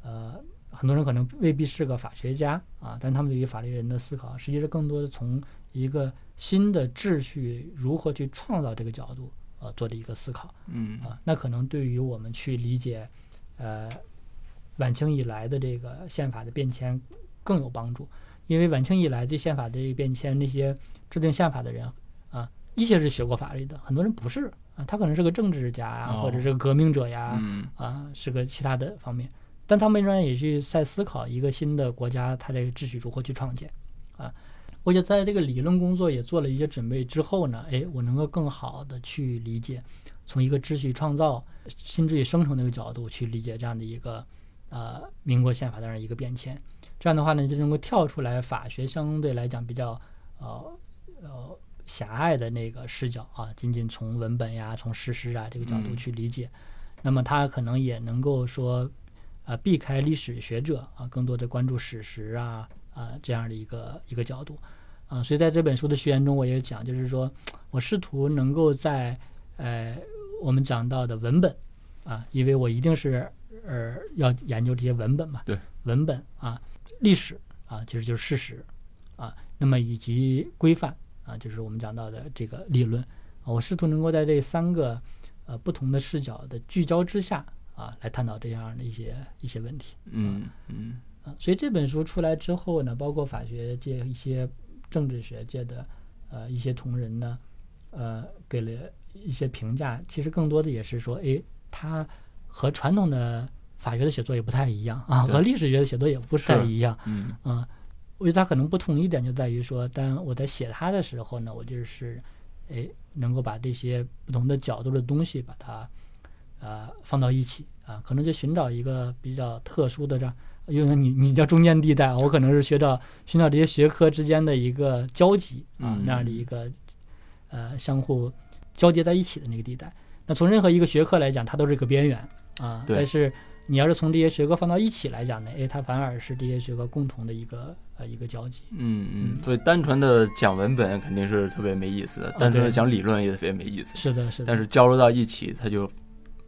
呃。很多人可能未必是个法学家啊，但他们对于法律人的思考，实际是更多的从一个新的秩序如何去创造这个角度，呃，做的一个思考嗯啊。那可能对于我们去理解，呃，晚清以来的这个宪法的变迁更有帮助，因为晚清以来对宪法的变迁，那些制定宪法的人啊，一些是学过法律的，很多人不是啊，他可能是个政治家呀，哦或者是个革命者呀，嗯啊，是个其他的方面，但他们仍然也去在思考一个新的国家，它这个秩序如何去创建，啊，我觉得在这个理论工作也做了一些准备之后呢，哎，我能够更好的去理解，从一个秩序创造、新秩序生成的一个角度去理解这样的一个呃民国宪法的这样一个变迁，这样的话呢，就能够跳出来法学相对来讲比较呃呃狭隘的那个视角啊，仅仅从文本呀、从事实啊这个角度嗯。去理解。那么它可能也能够说，呃，避开历史学者啊，更多的关注史实啊啊这样的一个一个角度啊。所以在这本书的序言中，我也讲，就是说我试图能够在呃我们讲到的文本啊，因为我一定是呃要研究这些文本嘛，对，文本啊，历史啊，其实就是事实啊，那么以及规范啊，就是我们讲到的这个理论啊，我试图能够在这三个呃不同的视角的聚焦之下啊，来探讨这样的一些一些问题嗯嗯啊。所以这本书出来之后呢，包括法学界一些政治学界的呃一些同仁呢，呃给了一些评价，其实更多的也是说，诶，他和传统的法学的写作也不太一样啊，和历史学的写作也不是太一样。嗯啊，我觉得它可能不同一点就在于说，当我在写它的时候呢，我就是，哎，能够把这些不同的角度的东西把它，呃，放到一起啊，可能就寻找一个比较特殊的这样，因为你你叫中间地带，我可能是学找寻找这些学科之间的一个交集啊，嗯那样的一个，呃，相互交接在一起的那个地带。那从任何一个学科来讲，它都是一个边缘啊，对但是你要是从这些学科放到一起来讲呢，哎，它反而是这些学科共同的一个呃一个交集。嗯嗯嗯，所以单纯的讲文本肯定是特别没意思的，单纯的讲理论也特别没意思。是的，是的。但是交流到一起，它就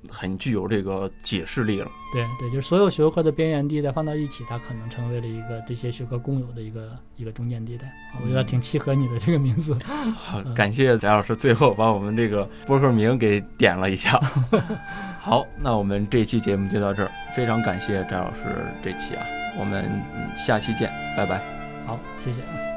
很具有这个解释力了。对对，就是所有学科的边缘地带放到一起，它可能成为了一个这些学科共有的一个一个中间地带。啊我觉得挺契合你的这个名字。好，感谢翟老师最后把我们这个播客名给点了一下。好，那我们这期节目就到这儿，非常感谢翟老师这期啊，我们嗯下期见，拜拜。好，谢谢。